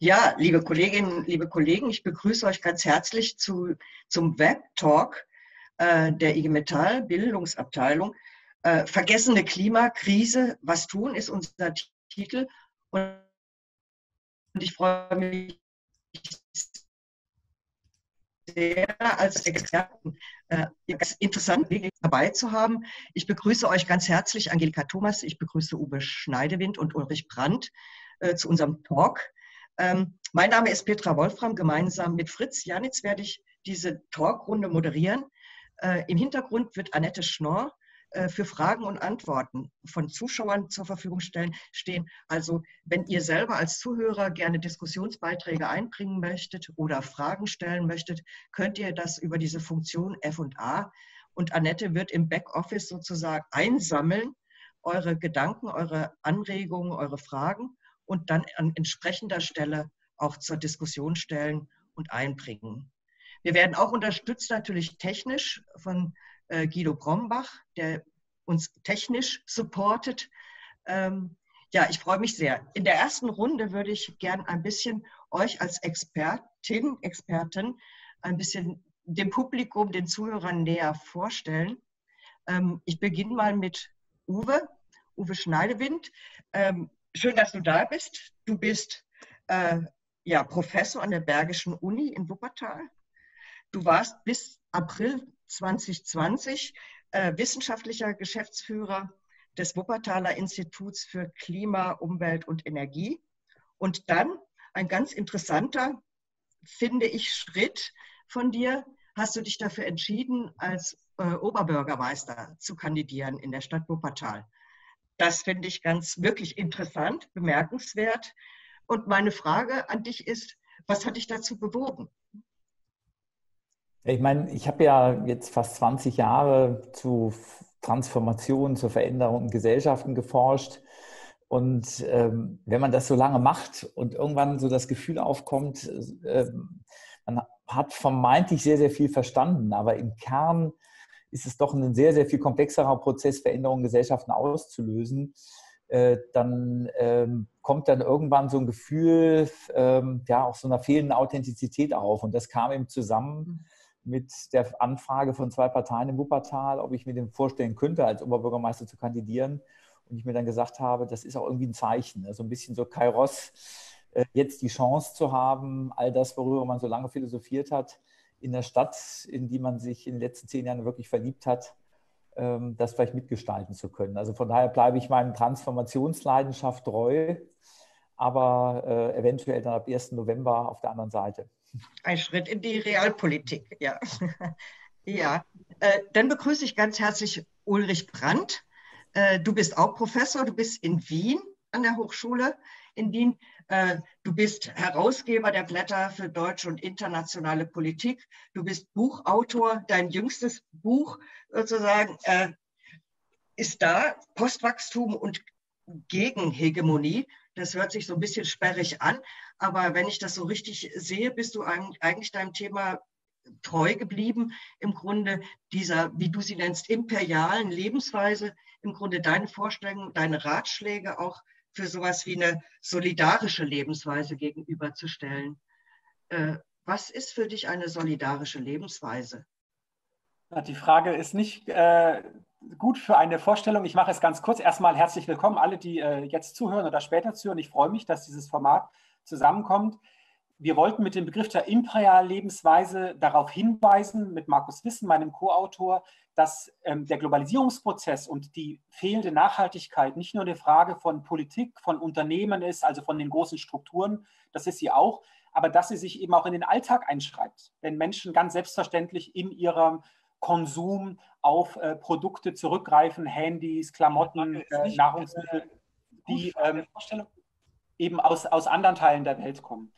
Ja, liebe Kolleginnen, liebe Kollegen, ich begrüße euch ganz herzlich zu, zum Web-Talk äh, der IG Metall Bildungsabteilung. Äh, Vergessene Klimakrise, was tun, ist unser Titel. Und ich freue mich sehr, als Experten äh, interessant dabei zu haben. Ich begrüße euch ganz herzlich, Angelika Thomas, ich begrüße Uwe Schneidewind und Ulrich Brandt äh, zu unserem Talk. Ähm, mein Name ist Petra Wolfram. Gemeinsam mit Fritz Janitz werde ich diese Talkrunde moderieren. Äh, Im Hintergrund wird Annette Schnorr äh, für Fragen und Antworten von Zuschauern zur Verfügung stellen, stehen. Also wenn ihr selber als Zuhörer gerne Diskussionsbeiträge einbringen möchtet oder Fragen stellen möchtet, könnt ihr das über diese Funktion F&A und Annette wird im Backoffice sozusagen einsammeln, eure Gedanken, eure Anregungen, eure Fragen und dann an entsprechender Stelle auch zur Diskussion stellen und einbringen. Wir werden auch unterstützt natürlich technisch von äh, Guido Brombach, der uns technisch supportet. Ähm, ja, ich freue mich sehr. In der ersten Runde würde ich gern ein bisschen euch als Expertin, Experten ein bisschen dem Publikum, den Zuhörern näher vorstellen. Ähm, ich beginne mal mit Uwe, Uwe Schneidewind. Ähm, schön, dass du da bist. Du bist äh, ja, Professor an der Bergischen Uni in Wuppertal. Du warst bis April 2020 äh, wissenschaftlicher Geschäftsführer des Wuppertaler Instituts für Klima, Umwelt und Energie. Und dann ein ganz interessanter, finde ich, Schritt von dir, hast du dich dafür entschieden, als äh, Oberbürgermeister zu kandidieren in der Stadt Wuppertal. Das finde ich ganz wirklich interessant, bemerkenswert. Und meine Frage an dich ist, was hat dich dazu bewogen? Ich meine, ich habe ja jetzt fast 20 Jahre zu Transformation, zur Veränderung in Gesellschaften geforscht. Und ähm, wenn man das so lange macht und irgendwann so das Gefühl aufkommt, äh, man hat vermeintlich sehr, sehr viel verstanden, aber im Kern ist es doch ein sehr, sehr viel komplexerer Prozess, Veränderungen in Gesellschaften auszulösen. Äh, dann ähm, kommt dann irgendwann so ein Gefühl, ähm, ja, auch so einer fehlenden Authentizität auf. Und das kam eben zusammen mit der Anfrage von zwei Parteien im Wuppertal, ob ich mir den vorstellen könnte, als Oberbürgermeister zu kandidieren. Und ich mir dann gesagt habe, das ist auch irgendwie ein Zeichen, also ein bisschen so Kairos, äh, jetzt die Chance zu haben, all das, worüber man so lange philosophiert hat, in der Stadt, in die man sich in den letzten zehn Jahren wirklich verliebt hat, ähm, das vielleicht mitgestalten zu können. Also von daher bleibe ich meinem Transformationsleidenschaft treu, aber äh, eventuell dann ab 1. November auf der anderen Seite. Ein Schritt in die Realpolitik, ja. ja, äh, dann begrüße ich ganz herzlich Ulrich Brandt. Äh, du bist auch Professor, du bist in Wien an der Hochschule in Wien. Äh, du bist Herausgeber der Blätter für deutsche und internationale Politik. Du bist Buchautor. Dein jüngstes Buch sozusagen äh, ist da, Postwachstum und Gegenhegemonie. Das hört sich so ein bisschen sperrig an, aber wenn ich das so richtig sehe, bist du eigentlich deinem Thema treu geblieben, im Grunde dieser, wie du sie nennst, imperialen Lebensweise, im Grunde deine Vorstellungen, deine Ratschläge auch für sowas wie eine solidarische Lebensweise gegenüberzustellen. Äh, was ist für dich eine solidarische Lebensweise? Die Frage ist nicht äh, gut für eine Vorstellung. Ich mache es ganz kurz. Erstmal herzlich willkommen, alle, die äh, jetzt zuhören oder später zuhören. Ich freue mich, dass dieses Format zusammenkommt. Wir wollten mit dem Begriff der imperialen Lebensweise darauf hinweisen, mit Markus Wissen, meinem Co-Autor, dass ähm, der Globalisierungsprozess und die fehlende Nachhaltigkeit nicht nur eine Frage von Politik, von Unternehmen ist, also von den großen Strukturen, das ist sie auch, aber dass sie sich eben auch in den Alltag einschreibt. Wenn Menschen ganz selbstverständlich in ihrem Konsum auf äh, Produkte zurückgreifen, Handys, Klamotten, äh, Nahrungsmittel, die ähm, eben aus, aus anderen Teilen der Welt kommen.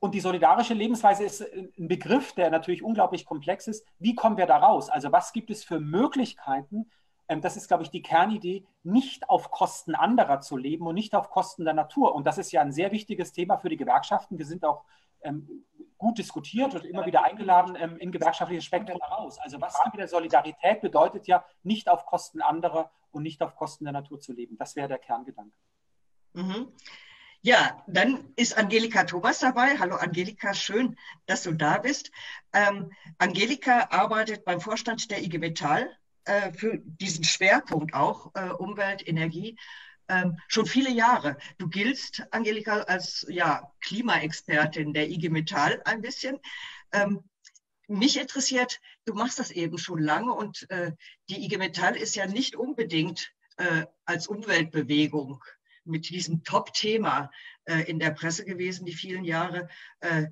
Und die solidarische Lebensweise ist ein Begriff, der natürlich unglaublich komplex ist. Wie kommen wir da raus? Also was gibt es für Möglichkeiten? Ähm, das ist, glaube ich, die Kernidee, nicht auf Kosten anderer zu leben und nicht auf Kosten der Natur. Und das ist ja ein sehr wichtiges Thema für die Gewerkschaften. Wir sind auch ähm, gut diskutiert und immer wieder eingeladen ähm, in gewerkschaftliche Spektrum heraus. Also was mit der Solidarität bedeutet ja, nicht auf Kosten anderer und nicht auf Kosten der Natur zu leben. Das wäre der Kerngedanke. Mhm. Ja, dann ist Angelika Thomas dabei. Hallo Angelika, schön, dass du da bist. Ähm, Angelika arbeitet beim Vorstand der IG Metall äh, für diesen Schwerpunkt auch äh, Umwelt, Energie ähm, schon viele Jahre. Du giltst, Angelika, als ja, Klimaexpertin der IG Metall ein bisschen. Ähm, mich interessiert, du machst das eben schon lange und äh, die IG Metall ist ja nicht unbedingt äh, als Umweltbewegung mit diesem Top-Thema äh, in der Presse gewesen, die vielen Jahre. Äh,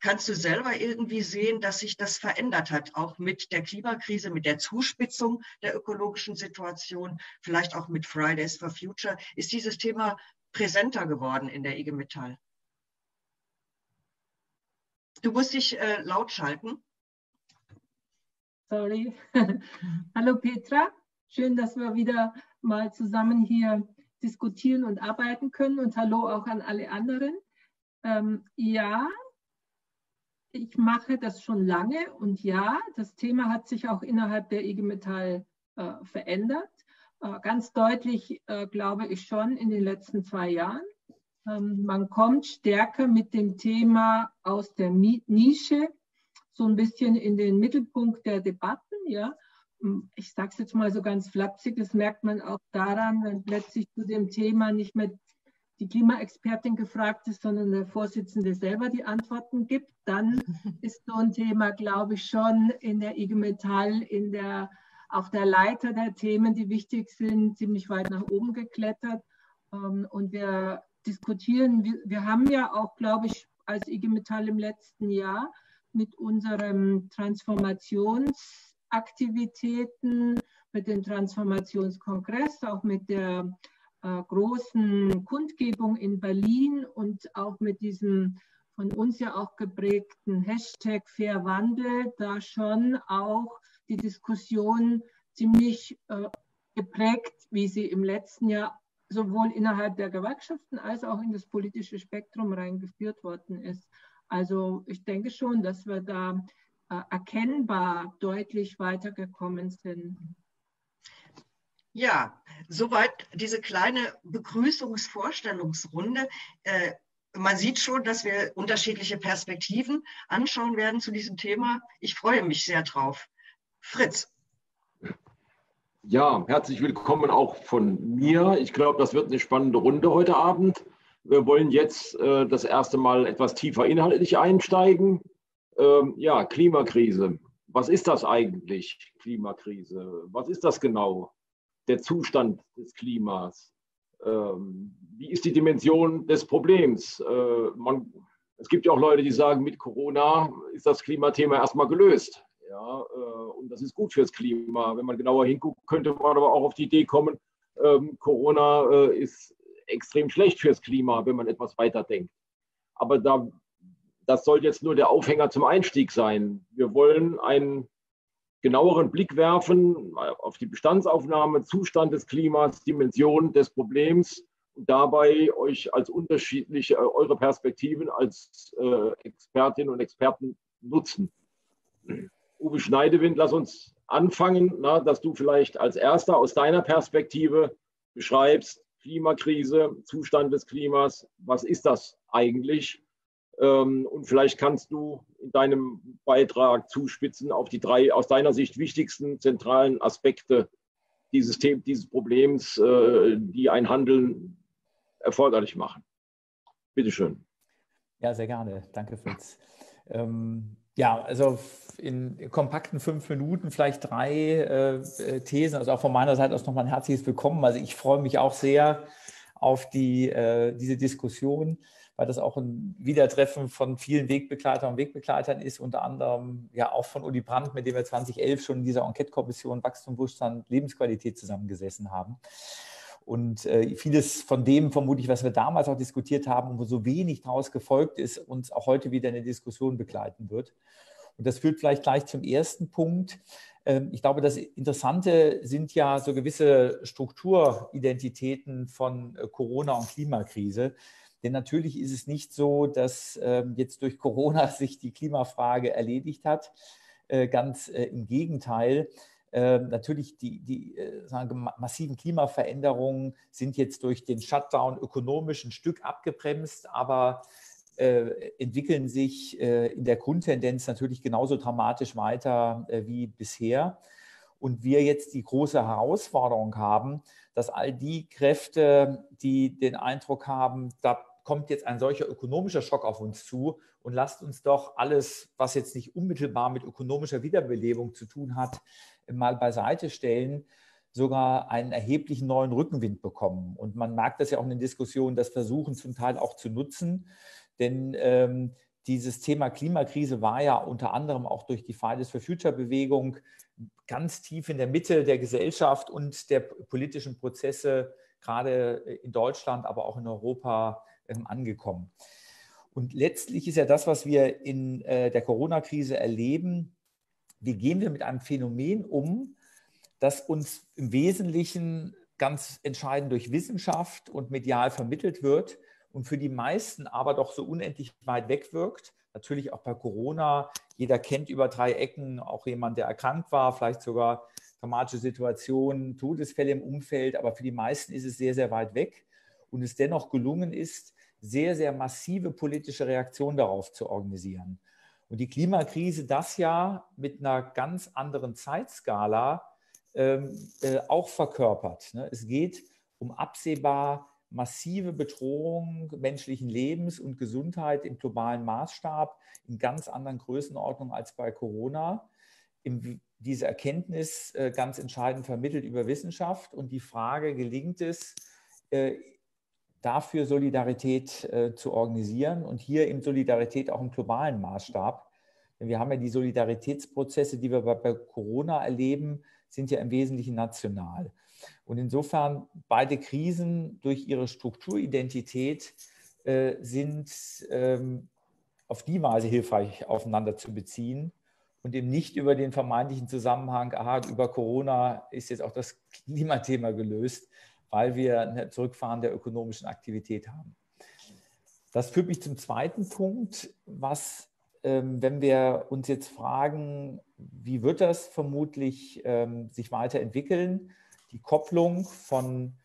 kannst du selber irgendwie sehen, dass sich das verändert hat, auch mit der Klimakrise, mit der Zuspitzung der ökologischen Situation, vielleicht auch mit Fridays for Future? Ist dieses Thema präsenter geworden in der IG Metall? Du musst dich äh, laut schalten. Sorry. Hallo Petra, schön, dass wir wieder mal zusammen hier diskutieren und arbeiten können. Und hallo auch an alle anderen. Ähm, ja, ich mache das schon lange und ja, das Thema hat sich auch innerhalb der IG Metall äh, verändert. Äh, ganz deutlich, äh, glaube ich, schon in den letzten zwei Jahren. Ähm, man kommt stärker mit dem Thema aus der Nische so ein bisschen in den Mittelpunkt der Debatten. Ja, ich sage es jetzt mal so ganz flapsig, das merkt man auch daran, wenn plötzlich zu dem Thema nicht mehr die Klimaexpertin gefragt ist, sondern der Vorsitzende selber die Antworten gibt, dann ist so ein Thema, glaube ich, schon in der IG Metall, in der, auf der Leiter der Themen, die wichtig sind, ziemlich weit nach oben geklettert. Ähm, und wir diskutieren, wir haben ja auch, glaube ich, als IG Metall im letzten Jahr mit unserem Transformationsaktivitäten, mit dem Transformationskongress, auch mit der äh, großen Kundgebung in Berlin und auch mit diesem von uns ja auch geprägten Hashtag Fairwandel da schon auch die Diskussion ziemlich äh, geprägt, wie sie im letzten Jahr sowohl innerhalb der Gewerkschaften als auch in das politische Spektrum reingeführt worden ist. Also ich denke schon, dass wir da erkennbar deutlich weitergekommen sind. Ja, soweit diese kleine Begrüßungsvorstellungsrunde. Äh, man sieht schon, dass wir unterschiedliche Perspektiven anschauen werden zu diesem Thema. Ich freue mich sehr drauf. Fritz. Ja, herzlich willkommen auch von mir. Ich glaube, das wird eine spannende Runde heute Abend. Wir wollen jetzt äh, das erste Mal etwas tiefer inhaltlich einsteigen. Ähm, ja, Klimakrise. Was ist das eigentlich, Klimakrise? Was ist das genau? der Zustand des Klimas? Ähm, wie ist die Dimension des Problems? Äh, man, es gibt ja auch Leute, die sagen, mit Corona ist das Klimathema erstmal gelöst. Ja, äh, und das ist gut fürs Klima. Wenn man genauer hinguckt, könnte man aber auch auf die Idee kommen, ähm, Corona äh, ist extrem schlecht fürs Klima, wenn man etwas weiterdenkt. Aber da, das soll jetzt nur der Aufhänger zum Einstieg sein. Wir wollen ein genaueren Blick werfen auf die Bestandsaufnahme, Zustand des Klimas, Dimension des Problems und dabei euch als unterschiedliche, äh, eure Perspektiven als äh, Expertinnen und Experten nutzen. Uwe Schneidewind, lass uns anfangen, na, dass du vielleicht als Erster aus deiner Perspektive beschreibst, Klimakrise, Zustand des Klimas, was ist das eigentlich? Ähm, und vielleicht kannst du in deinem Beitrag zuspitzen auf die drei aus deiner Sicht wichtigsten zentralen Aspekte dieses, dieses Problems, äh, die ein Handeln erforderlich machen. Bitte schön. Ja, sehr gerne. Danke, Fritz. Ähm, ja, also in kompakten fünf Minuten vielleicht drei äh, Thesen. Also auch von meiner Seite aus nochmal ein herzliches Willkommen. Also ich freue mich auch sehr auf die, äh, diese Diskussion weil das auch ein Wiedertreffen von vielen Wegbegleitern und Wegbegleitern ist, unter anderem ja auch von Uli Brandt, mit dem wir 2011 schon in dieser Enquete-Kommission Wachstum, Wohlstand, Lebensqualität zusammengesessen haben. Und äh, vieles von dem, vermutlich, was wir damals auch diskutiert haben und wo so wenig daraus gefolgt ist, uns auch heute wieder in der Diskussion begleiten wird. Und das führt vielleicht gleich zum ersten Punkt. Ähm, ich glaube, das Interessante sind ja so gewisse Strukturidentitäten von äh, Corona und Klimakrise. Denn natürlich ist es nicht so, dass ähm, jetzt durch Corona sich die Klimafrage erledigt hat. Äh, ganz äh, im Gegenteil. äh, natürlich die, die äh, sagen, massiven Klimaveränderungen sind jetzt durch den Shutdown ökonomisch ein Stück abgebremst, aber entwickeln sich in der Grundtendenz natürlich genauso dramatisch weiter wie bisher. Und wir jetzt die große Herausforderung haben, dass all die Kräfte, die den Eindruck haben, da kommt jetzt ein solcher ökonomischer Schock auf uns zu und lasst uns doch alles, was jetzt nicht unmittelbar mit ökonomischer Wiederbelebung zu tun hat, mal beiseite stellen, sogar einen erheblichen neuen Rückenwind bekommen. Und man merkt das ja auch in den Diskussionen, das versuchen zum Teil auch zu nutzen. Denn ähm, dieses Thema Klimakrise war ja unter anderem auch durch die Fridays for Future Bewegung ganz tief in der Mitte der Gesellschaft und der politischen Prozesse, gerade in Deutschland, aber auch in Europa, ähm, angekommen. Und letztlich ist ja das, was wir in äh, der Corona-Krise erleben, wie gehen wir mit einem Phänomen um, das uns im Wesentlichen ganz entscheidend durch Wissenschaft und medial vermittelt wird, und für die meisten aber doch so unendlich weit weg wirkt. Natürlich auch bei Corona. Jeder kennt über drei Ecken auch jemand, der erkrankt war, vielleicht sogar dramatische Situationen, Todesfälle im Umfeld. Aber für die meisten ist es sehr, sehr weit weg. Und es dennoch gelungen ist, sehr, sehr massive politische Reaktionen darauf zu organisieren. Und die Klimakrise das Jahr mit einer ganz anderen Zeitskala ähm, äh, auch verkörpert. Ne? Es geht um absehbar massive Bedrohung menschlichen Lebens und Gesundheit im globalen Maßstab in ganz anderen Größenordnungen als bei Corona. diese Erkenntnis äh, ganz entscheidend vermittelt über Wissenschaft und die Frage, gelingt es, äh, dafür Solidarität äh, zu organisieren und hier in Solidarität auch im globalen Maßstab. Denn wir haben ja die Solidaritätsprozesse, die wir bei Corona erleben, sind ja im Wesentlichen national. Und insofern beide Krisen durch ihre Strukturidentität äh, sind ähm, auf die Weise hilfreich aufeinander zu beziehen und eben nicht über den vermeintlichen Zusammenhang, aha, über Corona ist jetzt auch das Klimathema gelöst, weil wir ein Zurückfahren der ökonomischen Aktivität haben. Das führt mich zum zweiten Punkt, was, ähm, wenn wir uns jetzt fragen, wie wird das vermutlich ähm, sich weiterentwickeln, die Kopplung von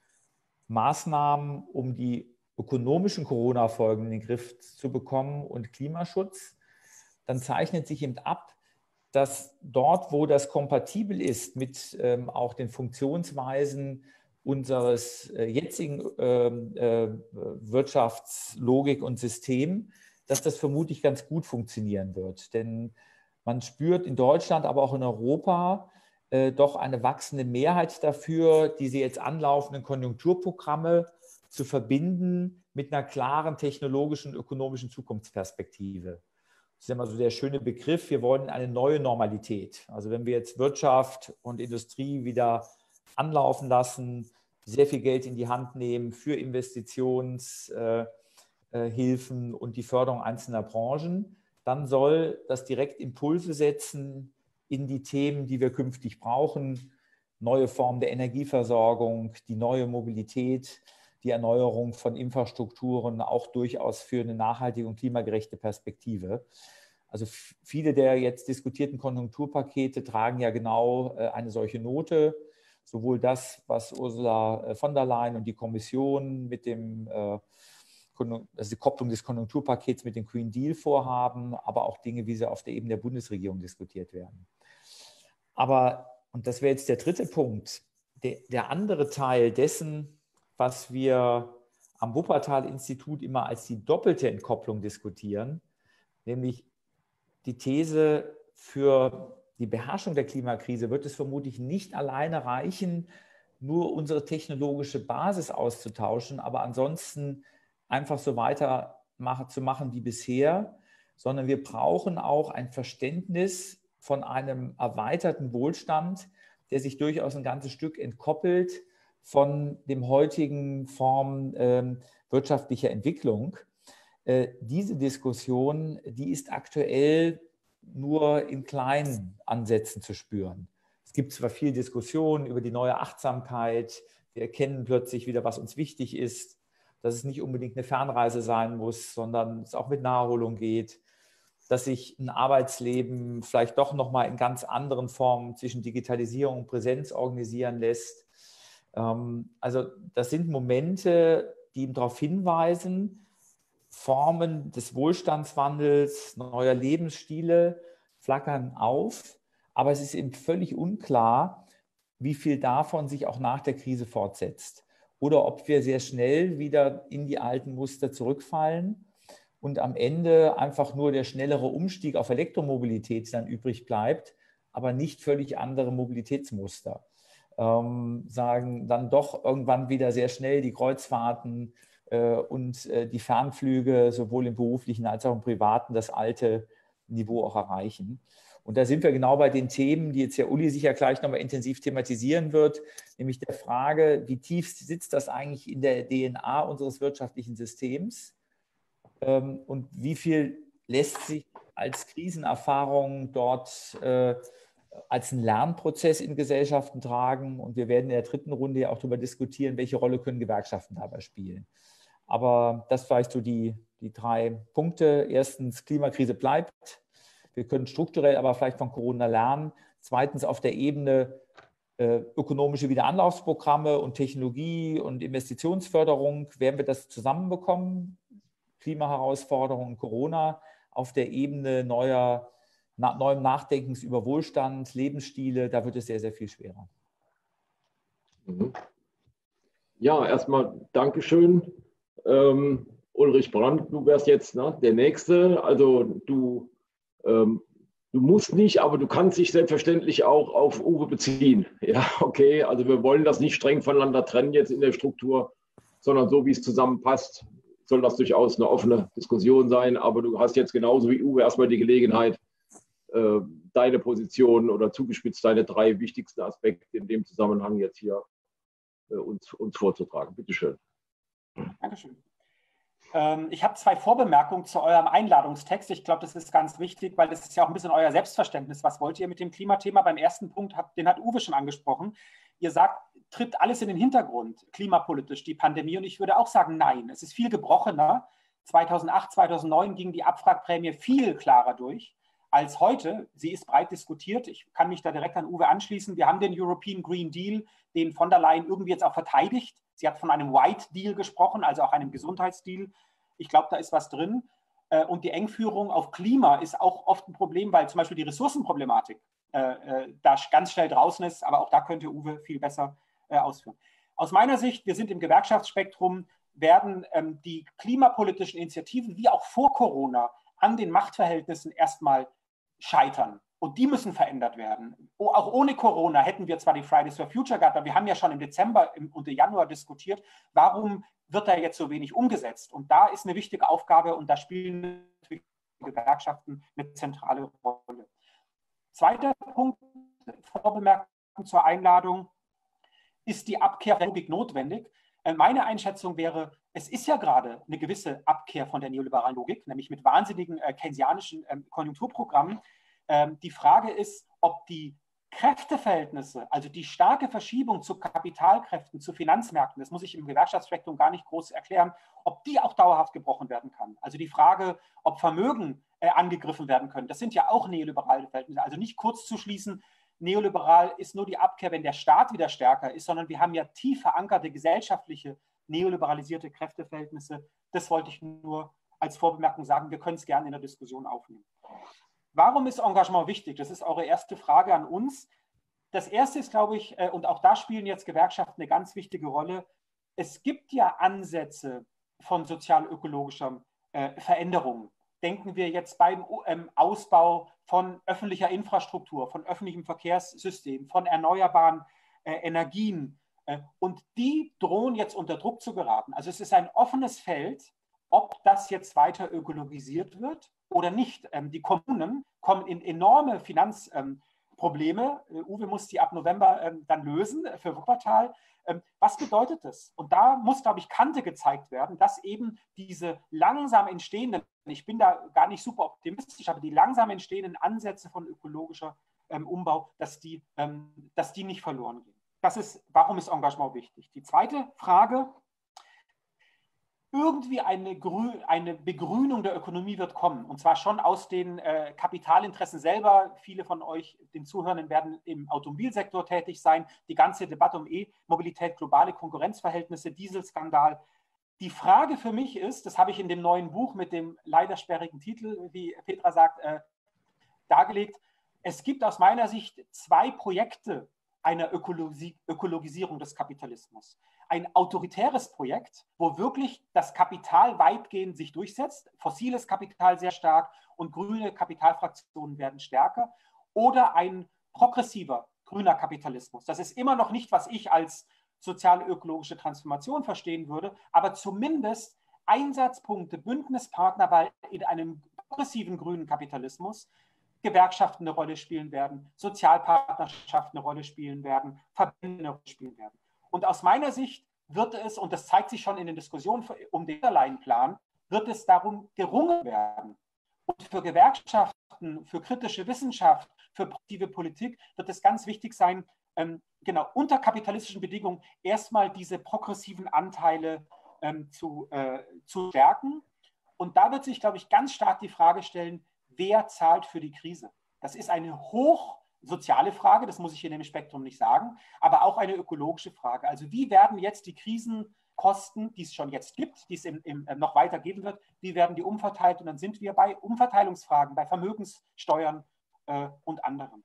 Maßnahmen, um die ökonomischen Corona-Folgen in den Griff zu bekommen und Klimaschutz, dann zeichnet sich eben ab, dass dort, wo das kompatibel ist mit ähm, auch den Funktionsweisen unseres äh, jetzigen ähm, äh, Wirtschaftslogik und System, dass das vermutlich ganz gut funktionieren wird. Denn man spürt in Deutschland, aber auch in Europa, äh, doch eine wachsende Mehrheit dafür, diese jetzt anlaufenden Konjunkturprogramme zu verbinden mit einer klaren technologischen und ökonomischen Zukunftsperspektive. Das ist immer so der schöne Begriff. Wir wollen eine neue Normalität. Also wenn wir jetzt Wirtschaft und Industrie wieder anlaufen lassen, sehr viel Geld in die Hand nehmen für Investitionshilfen und die Förderung einzelner Branchen, dann soll das direkt Impulse setzen in die Themen, die wir künftig brauchen. Neue Formen der Energieversorgung, die neue Mobilität, die Erneuerung von Infrastrukturen, auch durchaus für eine nachhaltige und klimagerechte Perspektive. Also viele der jetzt diskutierten Konjunkturpakete tragen ja genau äh, eine solche Note. Sowohl das, was Ursula äh, von der Leyen und die Kommission mit dem äh, also die Kopplung des Konjunkturpakets mit dem Green Deal vorhaben, aber auch Dinge, wie sie auf der Ebene der Bundesregierung diskutiert werden. Aber, und das wäre jetzt der dritte Punkt, der, der andere Teil dessen, was wir am Wuppertal-Institut immer als die doppelte Entkopplung diskutieren, nämlich die These für die Beherrschung der Klimakrise wird es vermutlich nicht alleine reichen, nur unsere technologische Basis auszutauschen, aber ansonsten einfach so weiter zu machen wie bisher, sondern wir brauchen auch ein Verständnis von einem erweiterten Wohlstand, der sich durchaus ein ganzes Stück entkoppelt von dem heutigen Form äh, wirtschaftlicher Entwicklung. Äh, diese Diskussion, die ist aktuell nur in kleinen Ansätzen zu spüren. Es gibt zwar viel Diskussion über die neue Achtsamkeit, wir erkennen plötzlich wieder, was uns wichtig ist, dass es nicht unbedingt eine Fernreise sein muss, sondern es auch mit Naherholung geht, dass sich ein Arbeitsleben vielleicht doch nochmal in ganz anderen Formen zwischen Digitalisierung und Präsenz organisieren lässt. Ähm, also das sind Momente, die darauf hinweisen, Formen des Wohlstandswandels, neuer Lebensstile flackern auf, aber es ist eben völlig unklar, wie viel davon sich auch nach der Krise fortsetzt oder ob wir sehr schnell wieder in die alten Muster zurückfallen und am Ende einfach nur der schnellere Umstieg auf Elektromobilität dann übrig bleibt, aber nicht völlig andere Mobilitätsmuster. Ähm, sagen dann doch irgendwann wieder sehr schnell die Kreuzfahrten äh, und äh, die Fernflüge sowohl im beruflichen als auch im privaten das alte Niveau auch erreichen. Und da sind wir genau bei den Themen, die jetzt Herr Uli sicher gleich nochmal intensiv thematisieren wird, nämlich der Frage, wie tief sitzt das eigentlich in der DNA unseres wirtschaftlichen Systems und wie viel lässt sich als Krisenerfahrung dort äh, als einen Lernprozess in Gesellschaften tragen. Und wir werden in der dritten Runde ja auch darüber diskutieren, welche Rolle können Gewerkschaften dabei spielen. Aber das vielleicht so die, die drei Punkte. Erstens, Klimakrise bleibt. Wir können strukturell aber vielleicht von Corona lernen. Zweitens, auf der Ebene äh, ökonomische Wiederanlaufsprogramme und Technologie und Investitionsförderung werden wir das zusammenbekommen. Klimaherausforderungen, Corona auf der Ebene neuer, na, neuem Nachdenkens über Wohlstand, Lebensstile, da wird es sehr, sehr viel schwerer. Mhm. Ja, erstmal Dankeschön. Ähm, Ulrich Brandt, du wärst jetzt ne, der Nächste. Also du, ähm, du musst nicht, aber du kannst dich selbstverständlich auch auf Uwe beziehen. Ja, okay, also wir wollen das nicht streng voneinander trennen jetzt in der Struktur, sondern so, wie es zusammenpasst soll das durchaus eine offene Diskussion sein. Aber du hast jetzt genauso wie Uwe erstmal die Gelegenheit, äh, deine Position oder zugespitzt deine drei wichtigsten Aspekte in dem Zusammenhang jetzt hier äh, uns, uns vorzutragen. Bitte schön. Dankeschön. Ähm, ich habe zwei Vorbemerkungen zu eurem Einladungstext. Ich glaube, das ist ganz wichtig, weil das ist ja auch ein bisschen euer Selbstverständnis. Was wollt ihr mit dem Klimathema? Beim ersten Punkt, den hat Uwe schon angesprochen. Ihr sagt, tritt alles in den Hintergrund, klimapolitisch, die Pandemie. Und ich würde auch sagen, nein, es ist viel gebrochener. 2008, 2009 ging die Abfragprämie viel klarer durch als heute. Sie ist breit diskutiert. Ich kann mich da direkt an Uwe anschließen. Wir haben den European Green Deal, den von der Leyen irgendwie jetzt auch verteidigt. Sie hat von einem White Deal gesprochen, also auch einem Gesundheitsdeal. Ich glaube, da ist was drin. Äh, und die Engführung auf Klima ist auch oft ein Problem, weil zum Beispiel die Ressourcenproblematik da ganz schnell draußen ist. Aber auch da könnte Uwe viel besser äh, ausführen. Aus meiner Sicht, wir sind im Gewerkschaftsspektrum, werden ähm, die klimapolitischen Initiativen wie auch vor Corona an den Machtverhältnissen erstmal scheitern. Und die müssen verändert werden. Auch ohne Corona hätten wir zwar die Fridays for Future gehabt, aber wir haben ja schon im Dezember und im Januar diskutiert, warum wird da jetzt so wenig umgesetzt? Und da ist eine wichtige Aufgabe und da spielen die Gewerkschaften eine zentrale Rolle. Zweiter Punkt, Vorbemerkung zur Einladung ist die Abkehr der Logik notwendig? Äh, meine Einschätzung wäre, es ist ja gerade eine gewisse Abkehr von der neoliberalen Logik, nämlich mit wahnsinnigen äh, keynesianischen ähm, Konjunkturprogrammen. Ähm, die Frage ist, ob die Kräfteverhältnisse, also die starke Verschiebung zu Kapitalkräften, zu Finanzmärkten, das muss ich im Gewerkschaftsspektrum gar nicht groß erklären, ob die auch dauerhaft gebrochen werden kann. Also die Frage, ob Vermögen äh, angegriffen werden können, das sind ja auch neoliberale Verhältnisse. Also nicht kurz zu schließen, neoliberal ist nur die Abkehr, wenn der Staat wieder stärker ist, sondern wir haben ja tief verankerte gesellschaftliche, neoliberalisierte Kräfteverhältnisse. Das wollte ich nur als Vorbemerkung sagen. Wir können es gerne in der Diskussion aufnehmen. Warum ist Engagement wichtig? Das ist eure erste Frage an uns. Das erste ist, glaube ich, äh, und auch da spielen jetzt Gewerkschaften eine ganz wichtige Rolle. Es gibt ja Ansätze von sozial-ökologischer äh, Veränderung denken wir jetzt beim ähm, Ausbau von öffentlicher Infrastruktur, von öffentlichem Verkehrssystem, von erneuerbaren äh, Energien. Äh, und die drohen jetzt unter Druck zu geraten. Also es ist ein offenes Feld, ob das jetzt weiter ökologisiert wird oder nicht. Ähm, die Kommunen kommen in enorme Finanzprobleme. Ähm, Uwe muss die ab November ähm, dann lösen für Wuppertal. Ähm, was bedeutet das? Und da muss, glaube ich, Kante gezeigt werden, dass eben diese langsam entstehenden, ich bin da gar nicht super optimistisch, aber die langsam entstehenden Ansätze von ökologischer ähm, Umbau, dass die, dass die nicht verloren gehen. Das ist, warum ist Engagement wichtig? Die zweite Frage, irgendwie eine, eine, Begrünung der Ökonomie wird kommen. Und zwar schon aus den äh, Kapitalinteressen selber. Viele von euch, den Zuhörenden, werden im Automobilsektor tätig sein. Die ganze Debatte um E-Mobilität, globale Konkurrenzverhältnisse, Dieselskandal. Die Frage für mich ist, das habe ich in dem neuen Buch mit dem leider sperrigen Titel, wie Petra sagt, äh, dargelegt. Es gibt aus meiner Sicht zwei Projekte einer Ökologi Ökologisierung des Kapitalismus ein autoritäres Projekt, wo wirklich das Kapital weitgehend sich durchsetzt, fossiles Kapital sehr stark und grüne Kapitalfraktionen werden stärker, oder ein progressiver grüner Kapitalismus. Das ist immer noch nicht, was ich als sozial-ökologische Transformation verstehen würde, aber zumindest Einsatzpunkte, Bündnispartner, weil in einem progressiven grünen Kapitalismus Gewerkschaften eine Rolle spielen werden, Sozialpartnerschaften eine Rolle spielen werden, Verbände eine Rolle spielen werden. Und aus meiner Sicht wird es, und das zeigt sich schon in den Diskussionen um den Plan, wird es darum gerungen werden. Und für Gewerkschaften, für kritische Wissenschaft, für produktive Politik wird es ganz wichtig sein, ähm, genau unter kapitalistischen Bedingungen erstmal diese progressiven Anteile ähm, zu, äh, zu stärken. Und da wird sich, glaube ich, ganz stark die Frage stellen, wer zahlt für die Krise? Das ist eine hoch soziale Frage, das muss ich hier in dem Spektrum nicht sagen, aber auch eine ökologische Frage. Also wie werden jetzt die Krisenkosten, die es schon jetzt gibt, die es im, im, äh, noch weiter geben wird, wie werden die umverteilt? Und dann sind wir bei Umverteilungsfragen, bei Vermögenssteuern äh, und anderen.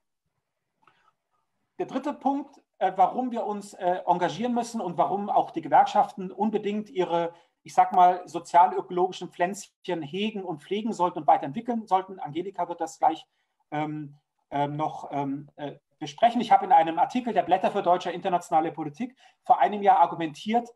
Der dritte Punkt, äh, warum wir uns äh, engagieren müssen und warum auch die Gewerkschaften unbedingt ihre, ich sag mal, sozial-ökologischen Pflänzchen hegen und pflegen sollten und weiterentwickeln sollten. Angelika wird das gleich ähm, noch ähm, äh, besprechen. Ich habe in einem Artikel der Blätter für deutsche internationale Politik vor einem Jahr argumentiert,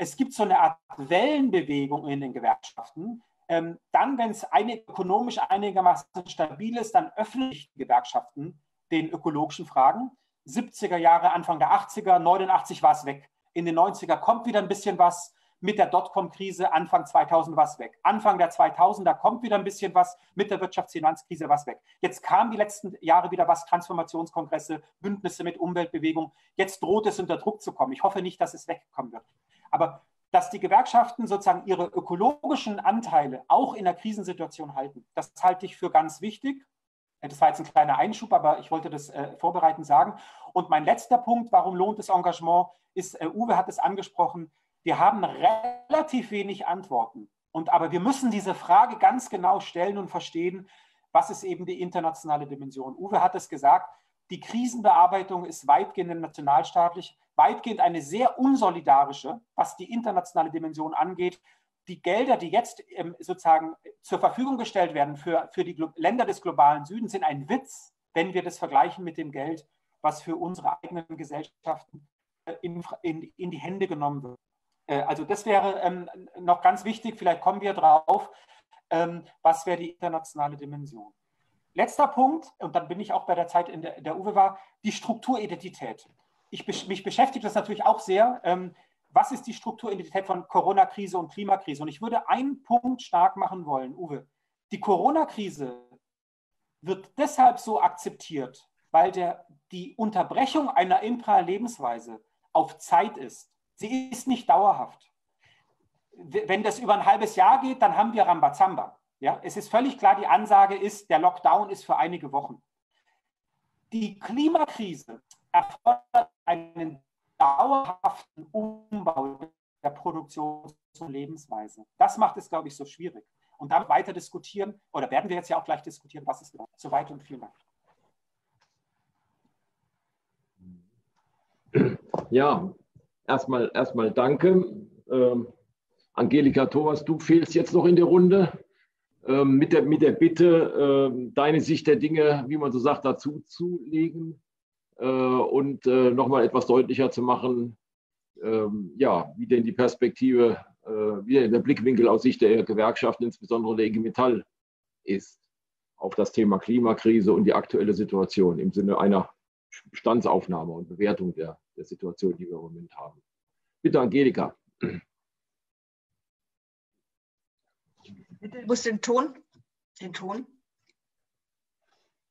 es gibt so eine Art Wellenbewegung in den Gewerkschaften. Ähm, dann, wenn es eine, ökonomisch einigermaßen stabil ist, dann öffnen die Gewerkschaften den ökologischen Fragen. 70er Jahre, Anfang der 80er, 89 war es weg. In den 90er kommt wieder ein bisschen was mit der Dotcom-Krise Anfang 2000 was weg. Anfang der 2000er kommt wieder ein bisschen was, mit der Wirtschaftsfinanzkrise was weg. Jetzt kam die letzten Jahre wieder was, Transformationskongresse, Bündnisse mit Umweltbewegung. Jetzt droht es unter Druck zu kommen. Ich hoffe nicht, dass es wegkommen wird. Aber dass die Gewerkschaften sozusagen ihre ökologischen Anteile auch in der Krisensituation halten, das halte ich für ganz wichtig. Das war jetzt ein kleiner Einschub, aber ich wollte das äh, vorbereitend sagen. Und mein letzter Punkt, warum lohnt das Engagement, ist, äh, Uwe hat es angesprochen, wir haben relativ wenig Antworten. Und aber wir müssen diese Frage ganz genau stellen und verstehen, was ist eben die internationale Dimension. Uwe hat es gesagt, die Krisenbearbeitung ist weitgehend nationalstaatlich, weitgehend eine sehr unsolidarische, was die internationale Dimension angeht. Die Gelder, die jetzt ähm, sozusagen zur Verfügung gestellt werden für, für die Länder des globalen Südens, sind ein Witz, wenn wir das vergleichen mit dem Geld, was für unsere eigenen Gesellschaften äh, in, in, in die Hände genommen wird. Äh, also das wäre ähm, noch ganz wichtig, vielleicht kommen wir drauf, ähm, was wäre die internationale Dimension. Letzter Punkt, und dann bin ich auch bei der Zeit, in der, der Uwe war, die Strukturidentität. Ich, mich beschäftigt das natürlich auch sehr. Ähm, was ist die Strukturidentität von Corona-Krise und Klimakrise? Und ich würde einen Punkt stark machen wollen, Uwe. Die Corona-Krise wird deshalb so akzeptiert, weil der, die Unterbrechung einer impra Lebensweise auf Zeit ist. Sie ist nicht dauerhaft. Wenn das über ein halbes Jahr geht, dann haben wir Rambazamba. Ja, es ist völlig klar, die Ansage ist, der Lockdown ist für einige Wochen. Die Klimakrise erfordert einen dauerhaften Umbau der Produktions- und Lebensweise. Das macht es, glaube ich, so schwierig. Und damit weiter diskutieren, oder werden wir jetzt ja auch gleich diskutieren, was ist Soweit und vielen Dank. Ja, erstmal, erstmal danke. Ähm, Angelika Thomas, du fehlst jetzt noch in der Runde. Ähm, mit, der, mit der Bitte, äh, deine Sicht der Dinge, wie man so sagt, dazu zu legen äh, und äh, nochmal etwas deutlicher zu machen, ähm, ja, wie denn die Perspektive, äh, wie denn der Blickwinkel aus Sicht der Gewerkschaften, insbesondere der IG Metall, ist auf das Thema Klimakrise und die aktuelle Situation im Sinne einer Bestandsaufnahme und Bewertung der, der Situation, die wir im Moment haben. Bitte, Angelika. Bitte, muss den Ton, den Ton.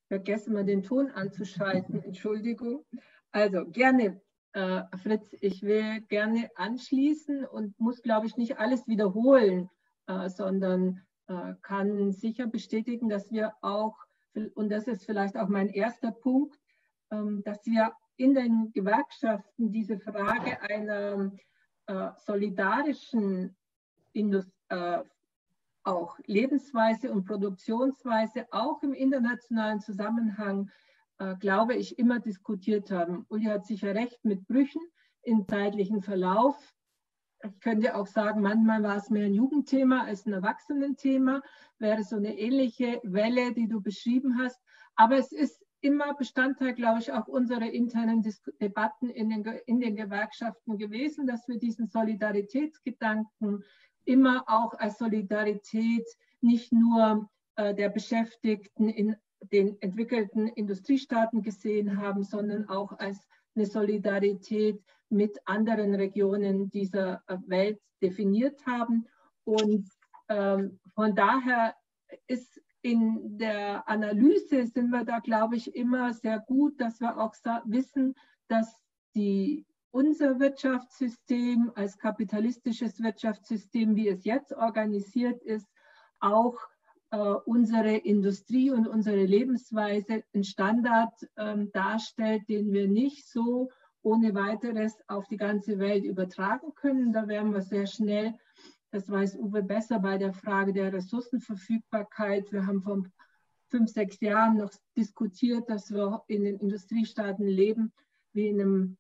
Vergessen wir den Ton anzuschalten, Entschuldigung. Also gerne äh, Fritz, ich will gerne anschließen und muss, glaube ich, nicht alles wiederholen, äh, sondern äh, kann sicher bestätigen, dass wir auch, und das ist vielleicht auch mein erster Punkt, ähm, dass wir in den Gewerkschaften diese Frage einer äh, solidarischen Indust äh, auch Lebensweise und Produktionsweise auch im internationalen Zusammenhang äh, glaube ich, immer diskutiert haben. Uli hat sicher recht mit Brüchen im zeitlichen Verlauf. Ich könnte auch sagen, manchmal war es mehr ein Jugendthema als ein Erwachsenenthema, wäre so eine ähnliche Welle, die du beschrieben hast. Aber es ist immer Bestandteil, glaube ich, auch unserer internen Dis Debatten in den, in den Gewerkschaften gewesen, dass wir diesen Solidaritätsgedanken immer auch als Solidarität nicht nur äh, der Beschäftigten in den entwickelten Industriestaaten gesehen haben, sondern auch als eine Solidarität mit anderen Regionen dieser äh, Welt definiert haben. Und ähm, von daher ist in der Analyse sind wir da, glaube ich, immer sehr gut, dass wir auch wissen, dass die, unser Wirtschaftssystem als kapitalistisches Wirtschaftssystem, wie es jetzt organisiert ist, auch äh, unsere Industrie und unsere Lebensweise einen Standard ähm, darstellt, den wir nicht so ohne weiteres auf die ganze Welt übertragen können. Da wären wir sehr schnell, das weiß Uwe besser, bei der Frage der Ressourcenverfügbarkeit. Wir haben vor fünf, sechs Jahren noch diskutiert, dass wir in den Industriestaaten leben, wie in einem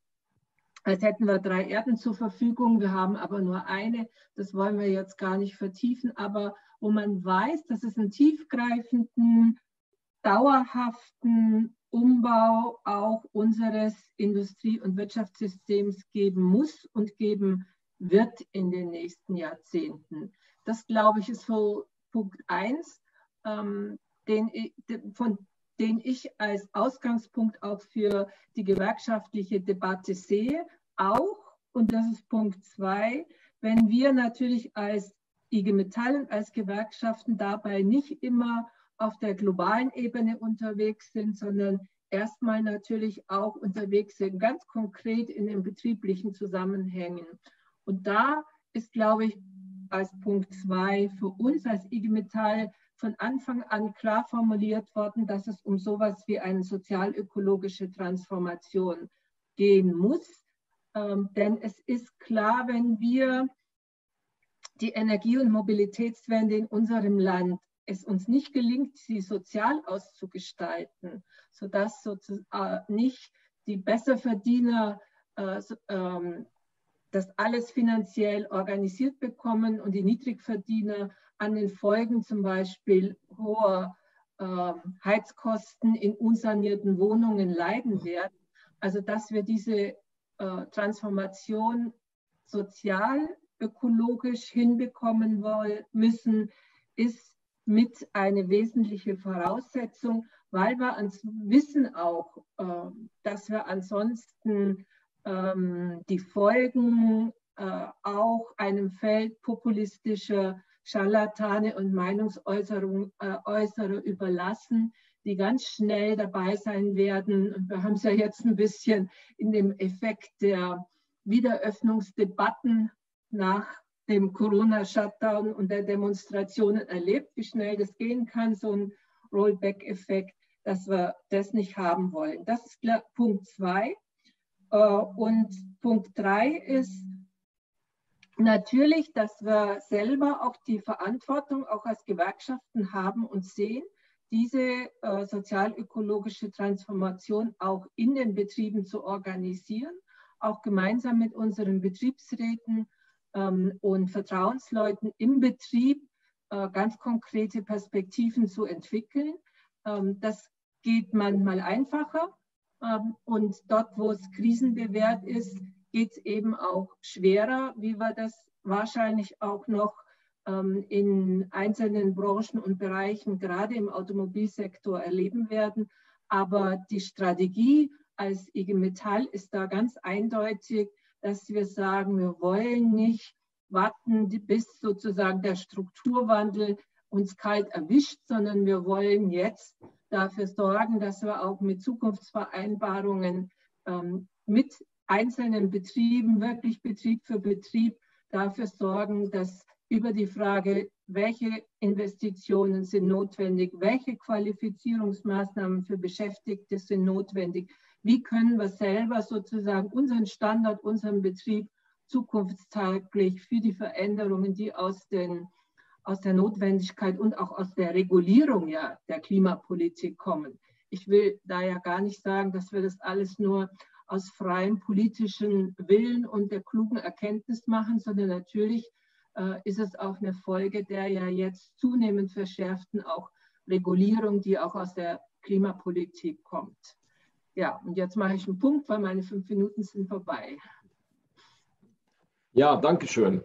als hätten wir drei Erden zur Verfügung. Wir haben aber nur eine. Das wollen wir jetzt gar nicht vertiefen. Aber wo man weiß, dass es einen tiefgreifenden, dauerhaften Umbau auch unseres Industrie- und Wirtschaftssystems geben muss und geben wird in den nächsten Jahrzehnten. Das, glaube ich, ist so Punkt 1, ähm, den, von den ich als Ausgangspunkt auch für die gewerkschaftliche Debatte sehe. Auch, und das ist Punkt 2, wenn wir natürlich als IG Metall und als Gewerkschaften dabei nicht immer auf der globalen Ebene unterwegs sind, sondern erstmal natürlich auch unterwegs sind, ganz konkret in den betrieblichen Zusammenhängen. Und da ist, glaube ich, als Punkt zwei für uns als IG Metall von Anfang an klar formuliert worden, dass es um sowas wie eine sozialökologische Transformation gehen muss. Ähm, denn es ist klar, wenn wir die Energie- und Mobilitätswende in unserem Land es uns nicht gelingt, sie sozial auszugestalten, sodass sozusagen nicht die Besserverdiener äh, ähm, das alles finanziell organisiert bekommen und die Niedrigverdiener an den Folgen zum Beispiel hoher äh, Heizkosten in unsanierten Wohnungen leiden werden. Also dass wir diese äh, Transformation sozial ökologisch hinbekommen wollen, müssen, ist mit eine wesentliche Voraussetzung, weil wir ans wissen auch, äh, dass wir ansonsten ähm, die Folgen äh, auch einem Feld populistischer Scharlatane und Meinungsäußerung äh, überlassen, die ganz schnell dabei sein werden. Und wir haben es ja jetzt ein bisschen in dem Effekt der Wiederöffnungsdebatten nach dem Corona-Shutdown und der Demonstrationen erlebt, wie schnell das gehen kann, so ein Rollback-Effekt, dass wir das nicht haben wollen. Das ist Punkt zwei. Äh, und Punkt drei ist natürlich, dass wir selber auch die Verantwortung auch als Gewerkschaften haben und sehen, diese äh, sozialökologische Transformation auch in den Betrieben zu organisieren, auch gemeinsam mit unseren Betriebsräten ähm, und Vertrauensleuten im Betrieb äh, ganz konkrete Perspektiven zu entwickeln. Ähm, das geht manchmal einfacher und dort, wo es krisenbewährt ist, geht es eben auch schwerer, wie wir das wahrscheinlich auch noch ähm, in einzelnen Branchen und Bereichen, gerade im Automobilsektor, erleben werden. Aber die Strategie als IG Metall ist da ganz eindeutig, dass wir sagen, wir wollen nicht warten, bis sozusagen der Strukturwandel uns kalt erwischt, sondern wir wollen jetzt dafür sorgen, dass wir auch mit Zukunftsvereinbarungen ähm, mit einzelnen Betrieben wirklich Betrieb für Betrieb dafür sorgen, dass über die Frage, welche Investitionen sind notwendig, welche Qualifizierungsmaßnahmen für Beschäftigte sind notwendig, wie können wir selber sozusagen unseren Standard, unseren Betrieb zukunftstaglich für die Veränderungen, die aus, den, aus der Notwendigkeit und auch aus der Regulierung ja, der Klimapolitik kommen. Ich will da ja gar nicht sagen, dass wir das alles nur aus freiem politischen Willen und der klugen Erkenntnis machen, sondern natürlich äh, ist es auch eine Folge der ja jetzt zunehmend verschärften auch Regulierung, die auch aus der Klimapolitik kommt. Ja, und jetzt mache ich einen Punkt, weil meine fünf Minuten sind vorbei. Ja, danke schön.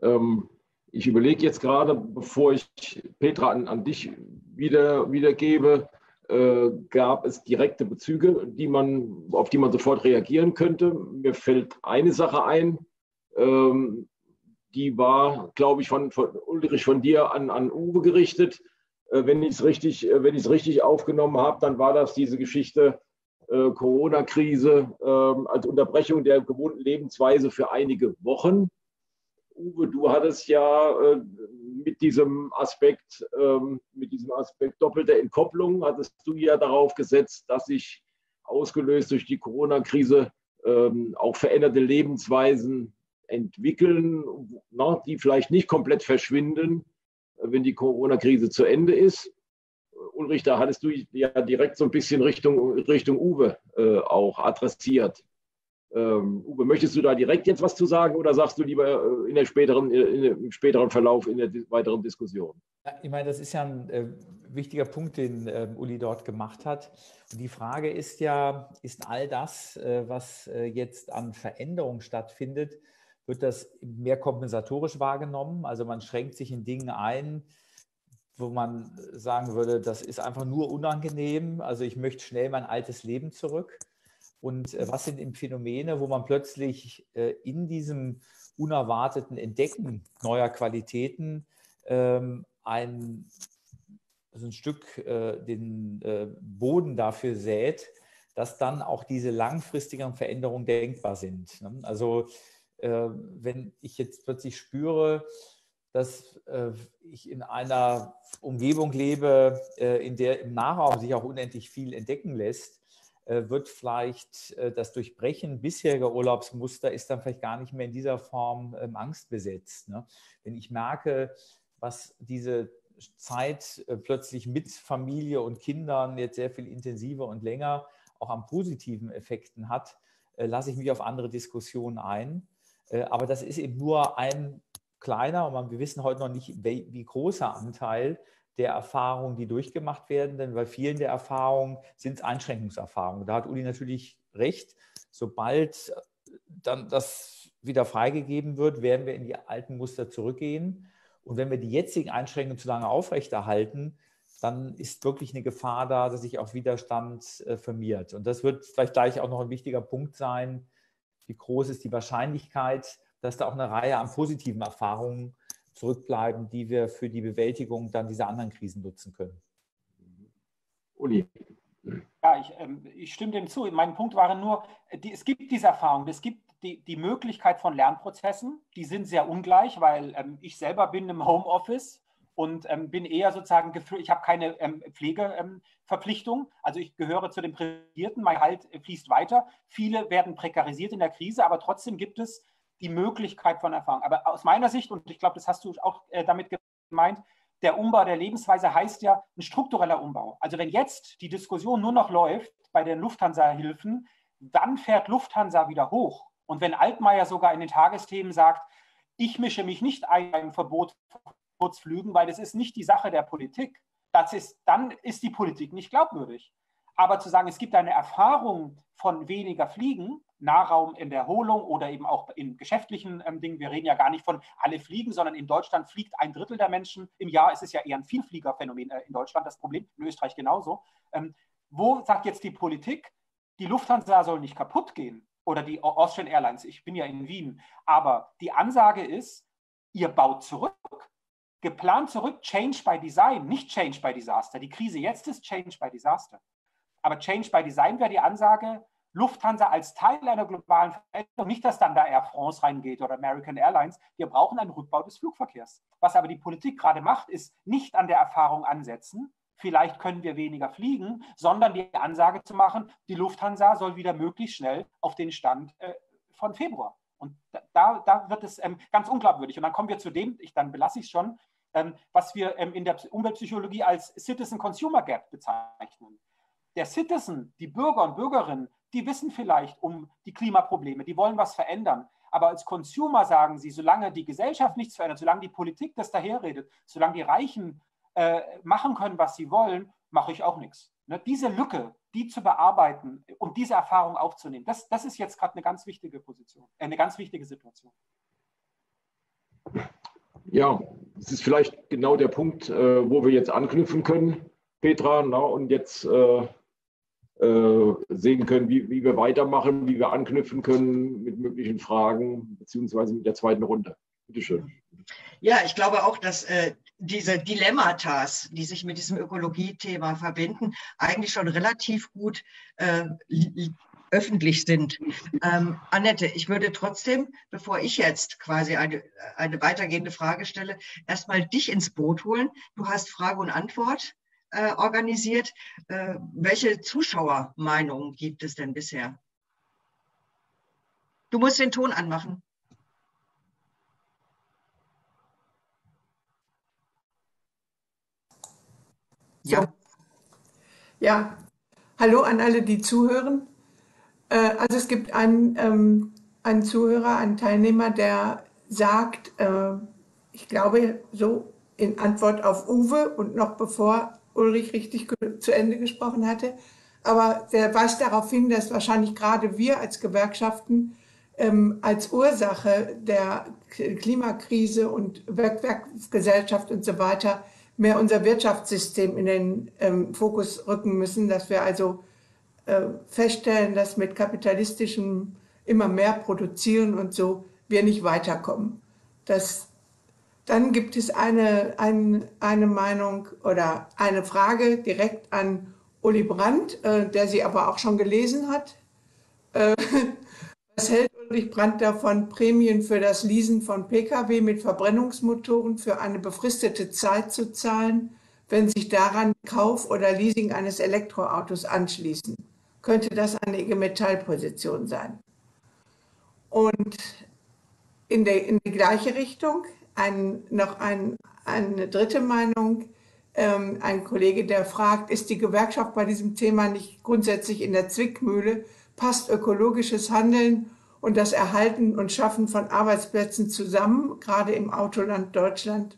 Ähm, ich überlege jetzt gerade, bevor ich Petra an, an dich wieder, wiedergebe, äh, gab es direkte Bezüge, die man, auf die man sofort reagieren könnte. Mir fällt eine Sache ein, ähm, die war, glaube ich, von, von, Ulrich von dir an, an Uwe gerichtet. Äh, wenn ich es richtig, äh, richtig aufgenommen habe, dann war das diese Geschichte äh, Corona-Krise ähm, als Unterbrechung der gewohnten Lebensweise für einige Wochen. Uwe, du hattest ja äh, mit diesem Aspekt, ähm, mit diesem Aspekt doppelter Entkopplung, hattest du ja darauf gesetzt, dass sich ausgelöst durch die Corona-Krise ähm, auch veränderte Lebensweisen entwickeln, na, die vielleicht nicht komplett verschwinden, wenn die Corona-Krise zu Ende ist. Ulrich, da hattest du ja direkt so ein bisschen Richtung, Richtung Uwe äh, auch adressiert. Ähm, Uwe, möchtest du da direkt jetzt was zu sagen oder sagst du lieber äh, in der späteren, äh, in dem späteren Verlauf in der weiteren Diskussion? Ich meine, das ist ja ein äh, wichtiger Punkt, den äh, Uli dort gemacht hat. Und die Frage ist ja, ist all das, äh, was äh, jetzt an Veränderung stattfindet, wird das mehr kompensatorisch wahrgenommen? Also man schränkt sich in Dingen ein, wo man sagen würde, das ist einfach nur unangenehm. Also ich möchte schnell mein altes Leben zurück. Und äh, was sind eben Phänomene, wo man plötzlich äh, in diesem unerwarteten Entdecken neuer Qualitäten ähm, ein, also ein Stück äh, den Boden dafür sät, dass dann auch diese langfristigen Veränderungen denkbar sind. Ne? Also wenn ich jetzt plötzlich spüre, dass ich in einer Umgebung lebe, in der im Nahraum sich auch unendlich viel entdecken lässt, äh, wird vielleicht äh, das Durchbrechen bisheriger Urlaubsmuster ist dann vielleicht gar nicht mehr in dieser Form ähm, angstbesetzt. Ne? Wenn ich merke, was diese Zeit äh, plötzlich mit Familie und Kindern jetzt sehr viel intensiver und länger auch an positiven Effekten hat, lasse ich mich auf andere Diskussionen ein. Aber das ist eben nur ein kleiner, und wir wissen heute noch nicht, wie großer Anteil der Erfahrungen, die durchgemacht werden, denn bei vielen der Erfahrungen sind es Einschränkungserfahrungen. Da hat Uli natürlich recht. Sobald dann das wieder freigegeben wird, werden wir in die alten Muster zurückgehen. Und wenn wir die jetzigen Einschränkungen zu lange aufrechterhalten, dann ist wirklich eine Gefahr da, dass sich auch Widerstand äh, vermehrt. Und das wird vielleicht gleich auch noch ein wichtiger Punkt sein. Wie groß ist die Wahrscheinlichkeit, dass da auch eine Reihe an positiven Erfahrungen zurückbleiben, die wir für die Bewältigung dann dieser anderen Krisen nutzen können. Uli. Ja, ich, ähm, ich stimme dem zu. Mein Punkt war nur, die, es gibt diese Erfahrung, es gibt die, die Möglichkeit von Lernprozessen, die sind sehr ungleich, weil ähm, ich selber bin im Homeoffice und ähm, bin eher sozusagen, ich habe keine ähm, Pflegeverpflichtung, ähm, also ich gehöre zu den Privilegierten, mein Halt fließt weiter. Viele werden prekarisiert in der Krise, aber trotzdem gibt es die Möglichkeit von Erfahrung. Aber aus meiner Sicht, und ich glaube, das hast du auch äh, damit gemeint, der Umbau der Lebensweise heißt ja ein struktureller Umbau. Also wenn jetzt die Diskussion nur noch läuft bei den Lufthansa-Hilfen, dann fährt Lufthansa wieder hoch. Und wenn Altmaier sogar in den Tagesthemen sagt, ich mische mich nicht ein beim Verbot von Kurzflügen, weil das ist nicht die Sache der Politik, das ist, dann ist die Politik nicht glaubwürdig. Aber zu sagen, es gibt eine Erfahrung von weniger Fliegen, Nahraum in der Erholung oder eben auch in geschäftlichen ähm, Dingen. Wir reden ja gar nicht von alle fliegen, sondern in Deutschland fliegt ein Drittel der Menschen im Jahr. Es ist ja eher ein Vielfliegerphänomen äh, in Deutschland das Problem, in Österreich genauso. Ähm, wo sagt jetzt die Politik, die Lufthansa soll nicht kaputt gehen oder die Austrian Airlines, ich bin ja in Wien, aber die Ansage ist, ihr baut zurück. Geplant zurück, Change by Design, nicht Change by Disaster. Die Krise jetzt ist Change by Disaster. Aber Change by Design wäre die Ansage, Lufthansa als Teil einer globalen Veränderung, nicht, dass dann da Air France reingeht oder American Airlines. Wir brauchen einen Rückbau des Flugverkehrs. Was aber die Politik gerade macht, ist nicht an der Erfahrung ansetzen, vielleicht können wir weniger fliegen, sondern die Ansage zu machen, die Lufthansa soll wieder möglichst schnell auf den Stand äh, von Februar. Und da, da wird es ähm, ganz unglaubwürdig. Und dann kommen wir zu dem, ich, dann belasse ich es schon, ähm, was wir ähm, in der Umweltpsychologie als Citizen-Consumer Gap bezeichnen. Der Citizen, die Bürger und Bürgerinnen, die wissen vielleicht um die Klimaprobleme, die wollen was verändern. Aber als Consumer sagen sie, solange die Gesellschaft nichts verändert, solange die Politik das daherredet, solange die Reichen äh, machen können, was sie wollen, mache ich auch nichts. Ne? Diese Lücke, die zu bearbeiten und diese Erfahrung aufzunehmen, das, das ist jetzt gerade eine ganz wichtige Position, äh, eine ganz wichtige Situation. Ja, das ist vielleicht genau der Punkt, äh, wo wir jetzt anknüpfen können, Petra, na, und jetzt äh, sehen können, wie, wie wir weitermachen, wie wir anknüpfen können mit möglichen Fragen, beziehungsweise mit der zweiten Runde. Bitte schön. Ja, ich glaube auch, dass äh, diese Dilemmata, die sich mit diesem Ökologiethema verbinden, eigentlich schon relativ gut äh, öffentlich sind. Ähm, Annette, ich würde trotzdem, bevor ich jetzt quasi eine, eine weitergehende Frage stelle, erstmal dich ins Boot holen. Du hast Frage und Antwort äh, organisiert. Äh, welche Zuschauermeinungen gibt es denn bisher? Du musst den Ton anmachen. Ja. Ja. Hallo an alle, die zuhören. Äh, also es gibt einen, ähm, einen Zuhörer, einen Teilnehmer, der sagt, äh, ich glaube so in Antwort auf Uwe und noch bevor Ulrich richtig zu Ende gesprochen hatte, aber der weist darauf hin, dass wahrscheinlich gerade wir als Gewerkschaften ähm, als Ursache der Klimakrise und Wegwerfgesellschaft und so weiter mehr unser Wirtschaftssystem in den ähm, Fokus rücken müssen, dass wir also äh, feststellen, dass mit kapitalistischem immer mehr produzieren und so wir nicht weiterkommen. Das, dann gibt es eine, ein, eine Meinung oder eine Frage direkt an Uli Brandt, äh, der sie aber auch schon gelesen hat. Äh, was hält Ulrich Brandt davon, Prämien für das Leasen von Pkw mit Verbrennungsmotoren für eine befristete Zeit zu zahlen, wenn sich daran Kauf oder Leasing eines Elektroautos anschließen? könnte das eine IG Metall-Position sein. Und in, der, in die gleiche Richtung ein, noch ein, eine dritte Meinung, ähm, ein Kollege, der fragt, ist die Gewerkschaft bei diesem Thema nicht grundsätzlich in der Zwickmühle? Passt ökologisches Handeln und das Erhalten und Schaffen von Arbeitsplätzen zusammen, gerade im Autoland Deutschland?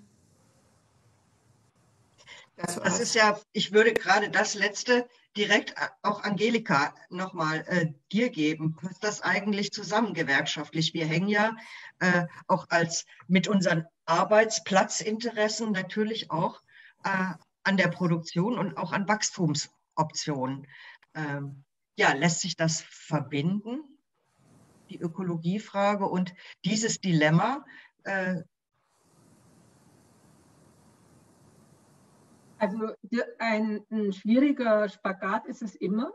Das, das ist ja, ich würde gerade das letzte direkt auch Angelika nochmal äh, dir geben. Passt das eigentlich zusammen gewerkschaftlich? Wir hängen ja äh, auch als mit unseren Arbeitsplatzinteressen natürlich auch äh, an der Produktion und auch an Wachstumsoptionen. Ähm, ja, lässt sich das verbinden? Die Ökologiefrage und dieses Dilemma, äh, Also ein, ein, schwieriger Spagat ist es immer,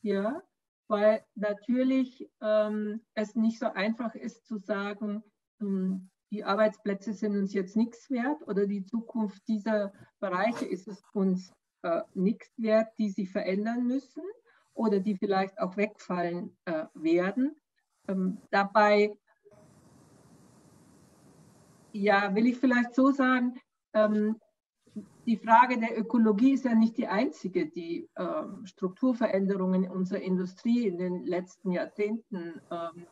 ja, weil natürlich ähm, es nicht so einfach ist zu sagen, ähm, die Arbeitsplätze sind uns jetzt nichts wert oder die Zukunft dieser Bereiche ist es uns äh, nichts wert, die sich verändern müssen oder die vielleicht auch wegfallen äh, werden. Ähm, dabei ja, will ich vielleicht so sagen, ähm, die Frage der Ökologie ist ja nicht die einzige, die ähm, Strukturveränderungen in unserer Industrie in den letzten Jahrzehnten ähm,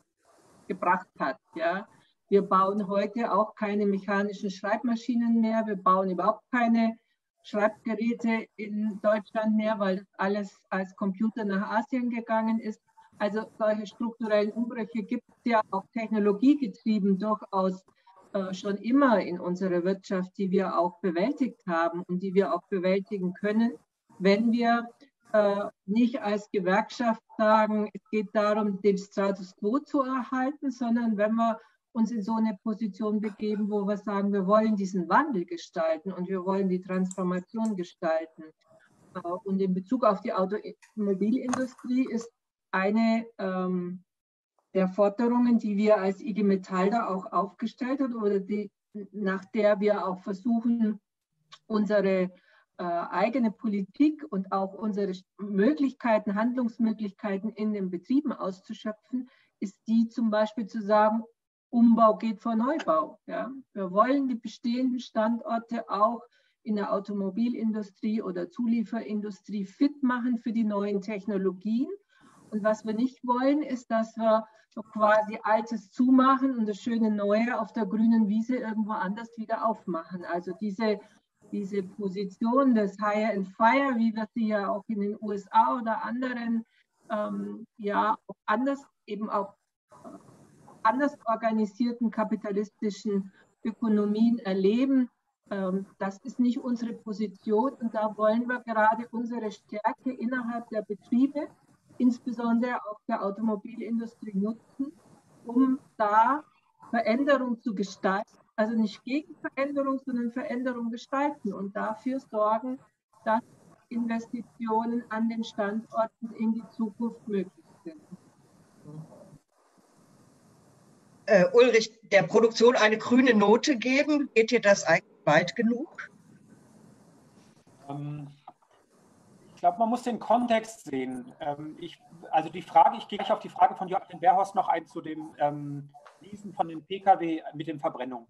gebracht hat. Ja. Wir bauen heute auch keine mechanischen Schreibmaschinen mehr. Wir bauen überhaupt keine Schreibgeräte in Deutschland mehr, weil alles als Computer nach Asien gegangen ist. Also solche strukturellen Umbrüche gibt es ja auch technologiegetrieben durchaus äh, schon immer in unserer Wirtschaft, die wir auch bewältigt haben und die wir auch bewältigen können, wenn wir äh, nicht als Gewerkschaft sagen, es geht darum, den Status quo zu erhalten, sondern wenn wir uns in so eine Position begeben, wo wir sagen, wir wollen diesen Wandel gestalten und wir wollen die Transformation gestalten. Äh, und in Bezug auf die Automobilindustrie ist eine ähm, der Forderungen, die wir als IG Metall da auch aufgestellt haben oder die, nach der wir auch versuchen, unsere äh, eigene Politik und auch unsere Möglichkeiten, Handlungsmöglichkeiten in den Betrieben auszuschöpfen, ist die zum Beispiel zu sagen, Umbau geht vor Neubau. Ja? Wir wollen die bestehenden Standorte auch in der Automobilindustrie oder Zulieferindustrie fit machen für die neuen Technologien. Und was wir nicht wollen, ist, dass wir so quasi Altes zumachen und das schöne Neue auf der grünen Wiese irgendwo anders wieder aufmachen. Also diese, diese Position des Hire and Fire, wie wir sie ja auch in den USA oder anderen, ähm, ja, anders eben auch äh, anders organisierten kapitalistischen Ökonomien erleben, ähm, das ist nicht unsere Position und da wollen wir gerade unsere Stärke innerhalb der Betriebe insbesondere auch der Automobilindustrie nutzen, um da Veränderung zu gestalten, also nicht gegen Veränderung, sondern Veränderung gestalten und dafür sorgen, dass Investitionen an den Standorten in die Zukunft möglich sind. Äh, Ulrich, der Produktion eine grüne Note geben, geht dir das eigentlich weit genug? Ähm, ich glaube, man muss den Kontext sehen. Ähm, ich, also die Frage, ich gehe gleich auf die Frage von Joachim Berhorst noch ein zu dem ähm, Leasen von den Pkw mit den Verbrennungen.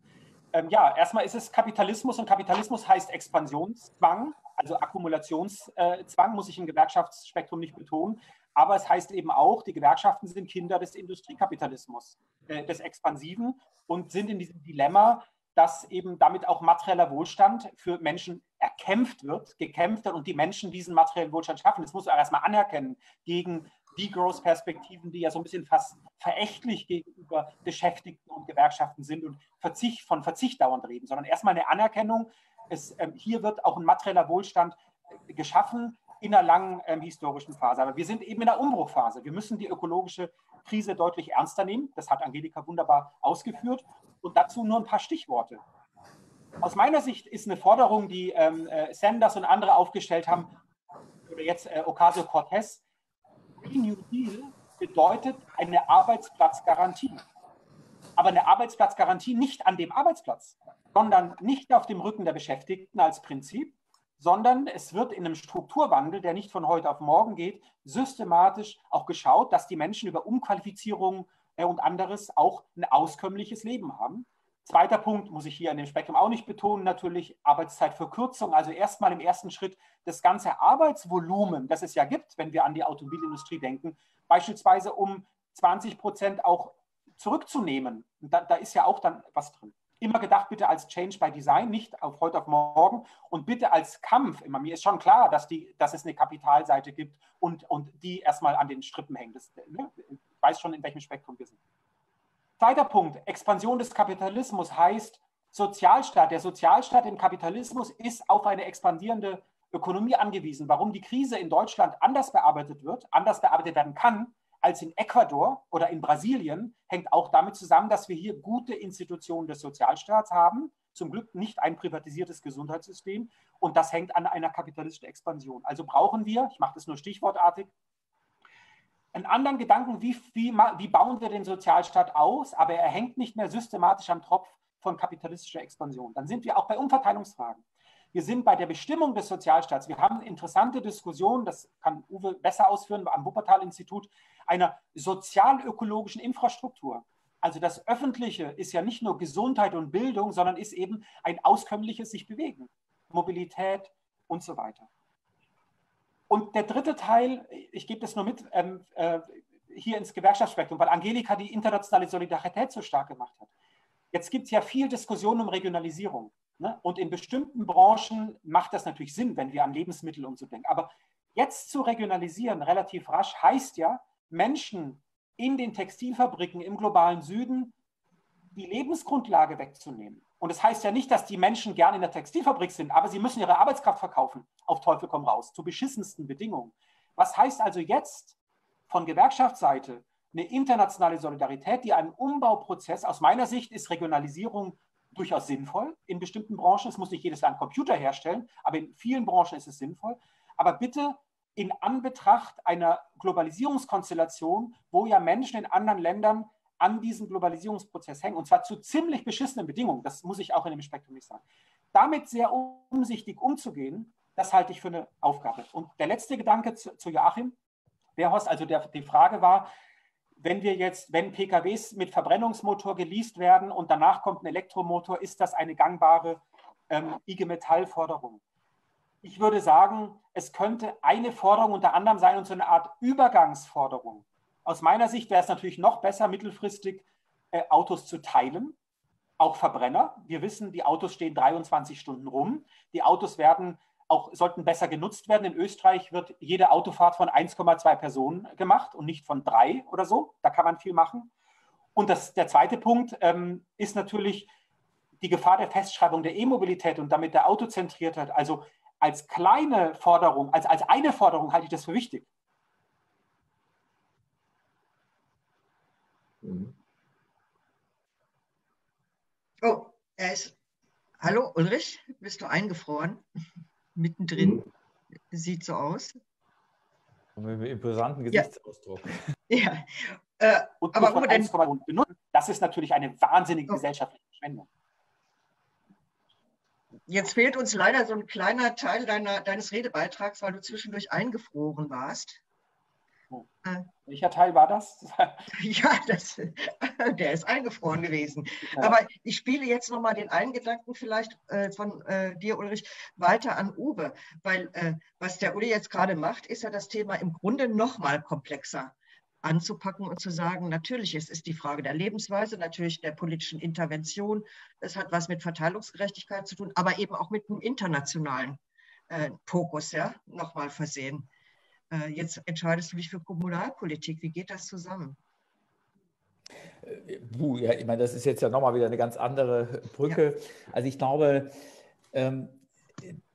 Ähm, ja, erstmal ist es Kapitalismus und Kapitalismus heißt Expansionszwang, also Akkumulationszwang, muss ich im Gewerkschaftsspektrum nicht betonen. Aber es heißt eben auch, die Gewerkschaften sind Kinder des Industriekapitalismus, äh, des Expansiven und sind in diesem Dilemma, dass eben damit auch materieller Wohlstand für Menschen erkämpft wird, gekämpft wird und die Menschen diesen materiellen Wohlstand schaffen. Das muss man erstmal anerkennen gegen die Growth-Perspektiven, die ja so ein bisschen fast verächtlich gegenüber Beschäftigten und Gewerkschaften sind und Verzicht, von Verzicht dauernd reden, sondern erstmal eine Anerkennung. Es, ähm, hier wird auch ein materieller Wohlstand äh, geschaffen in einer langen ähm, historischen Phase. Aber wir sind eben in der Umbruchphase. Wir müssen die ökologische Krise deutlich ernster nehmen. Das hat Angelika wunderbar ausgeführt. Und dazu nur ein paar Stichworte. Aus meiner Sicht ist eine Forderung, die ähm, äh, Sanders und andere aufgestellt haben, oder jetzt äh, Ocasio-Cortez, Green New Deal bedeutet eine Arbeitsplatzgarantie. Aber eine Arbeitsplatzgarantie nicht an dem Arbeitsplatz, sondern nicht auf dem Rücken der Beschäftigten als Prinzip, sondern es wird in einem Strukturwandel, der nicht von heute auf morgen geht, systematisch auch geschaut, dass die Menschen über Umqualifizierung und anderes auch ein auskömmliches Leben haben. Zweiter Punkt muss ich hier in dem Spektrum auch nicht betonen, natürlich Arbeitszeitverkürzung. Also erstmal im ersten Schritt das ganze Arbeitsvolumen, das es ja gibt, wenn wir an die Automobilindustrie denken, beispielsweise um 20 Prozent auch zurückzunehmen. Da, da, ist ja auch dann was drin. Immer gedacht bitte als Change by Design, nicht auf heute auf morgen und bitte als Kampf. Immer mir ist schon klar, dass, die, dass es eine Kapitalseite gibt und, und die erstmal an den Strippen hängt. Das, ne, ich weiß schon, in welchem Spektrum wir sind. Zweiter Punkt, Expansion des Kapitalismus heißt Sozialstaat. Der Sozialstaat im Kapitalismus ist auf eine expandierende Ökonomie angewiesen. Warum die Krise in Deutschland anders bearbeitet wird, anders bearbeitet werden kann als in Ecuador oder in Brasilien, hängt auch damit zusammen, dass wir hier gute Institutionen des Sozialstaats haben. Zum Glück nicht ein privatisiertes Gesundheitssystem. Und das hängt an einer kapitalistischen Expansion. Also brauchen wir, ich mache das nur stichwortartig, einen anderen Gedanken, wie, wie, wie bauen wir den Sozialstaat aus, aber er hängt nicht mehr systematisch am Tropf von kapitalistischer Expansion. Dann sind wir auch bei Umverteilungsfragen. Wir sind bei der Bestimmung des Sozialstaats. Wir haben interessante Diskussionen, das kann Uwe besser ausführen, am Wuppertal-Institut, einer sozialökologischen Infrastruktur. Also das Öffentliche ist ja nicht nur Gesundheit und Bildung, sondern ist eben ein auskömmliches sich bewegen, Mobilität und so weiter. Und der dritte Teil, ich gebe das nur mit, ähm, äh, hier ins Gewerkschaftsspektrum, weil Angelika die internationale Solidarität so stark gemacht hat. Jetzt gibt es ja viel Diskussion um Regionalisierung. Ne? Und in bestimmten Branchen macht das natürlich Sinn, wenn wir an Lebensmittel und so denken. Aber jetzt zu regionalisieren, relativ rasch, heißt ja, Menschen in den Textilfabriken im globalen Süden die Lebensgrundlage wegzunehmen. Und das heißt ja nicht, dass die Menschen gern in der Textilfabrik sind, aber sie müssen ihre Arbeitskraft verkaufen, auf Teufel komm raus, zu beschissensten Bedingungen. Was heißt also jetzt von Gewerkschaftsseite eine internationale Solidarität, die einen Umbauprozess, aus meiner Sicht ist Regionalisierung durchaus sinnvoll in bestimmten Branchen. Es muss nicht jedes Land Computer herstellen, aber in vielen Branchen ist es sinnvoll. Aber bitte in Anbetracht einer Globalisierungskonstellation, wo ja Menschen in anderen Ländern an diesem Globalisierungsprozess hängen, und zwar zu ziemlich beschissenen Bedingungen, das muss ich auch in dem Spektrum nicht sagen. Damit sehr umsichtig umzugehen, das halte ich für eine Aufgabe. Und der letzte Gedanke zu, zu Joachim Wehrhorst, also der, die Frage war, wenn wir jetzt, wenn PKWs mit Verbrennungsmotor geleast werden und danach kommt ein Elektromotor, ist das eine gangbare ähm, IG Metall-Forderung? Ich würde sagen, es könnte eine Forderung unter anderem sein und so eine Art Übergangsforderung. Aus meiner Sicht wäre es natürlich noch besser, mittelfristig äh, Autos zu teilen, auch Verbrenner. Wir wissen, die Autos stehen 23 Stunden rum. Die Autos werden auch sollten besser genutzt werden. In Österreich wird jede Autofahrt von 1,2 Personen gemacht und nicht von drei oder so. Da kann man viel machen. Und das, der zweite Punkt ähm, ist natürlich die Gefahr der Festschreibung der E-Mobilität und damit der Autozentriertheit. Also als kleine Forderung, als, als eine Forderung halte ich das für wichtig. Mhm. Oh, er ist. Hallo Ulrich, bist du eingefroren? mittendrin. Mhm. Sieht so aus. mit einem imposanten Gesichtsausdruck. Ja. ja. Äh, aber wo denn? Das ist natürlich eine wahnsinnige oh. gesellschaftliche Verschwendung. Jetzt fehlt uns leider so ein kleiner Teil deiner, deines Redebeitrags, weil du zwischendurch eingefroren warst. Äh, Welcher Teil war das? ja, das, der ist eingefroren gewesen. Ja. Aber ich spiele jetzt nochmal den einen Gedanken vielleicht äh, von äh, dir, Ulrich, weiter an Uwe. Weil äh, was der Uli jetzt gerade macht, ist ja das Thema im Grunde nochmal komplexer anzupacken und zu sagen, natürlich, es ist die Frage der Lebensweise, natürlich der politischen Intervention. Es hat was mit Verteilungsgerechtigkeit zu tun, aber eben auch mit einem internationalen äh, Fokus, ja, nochmal versehen. Äh, jetzt entscheidest du dich für Kommunalpolitik. Wie geht das zusammen? Äh, puh, ja, ich meine, das ist jetzt ja nochmal wieder eine ganz andere Brücke. Ja. Also ich glaube, ähm,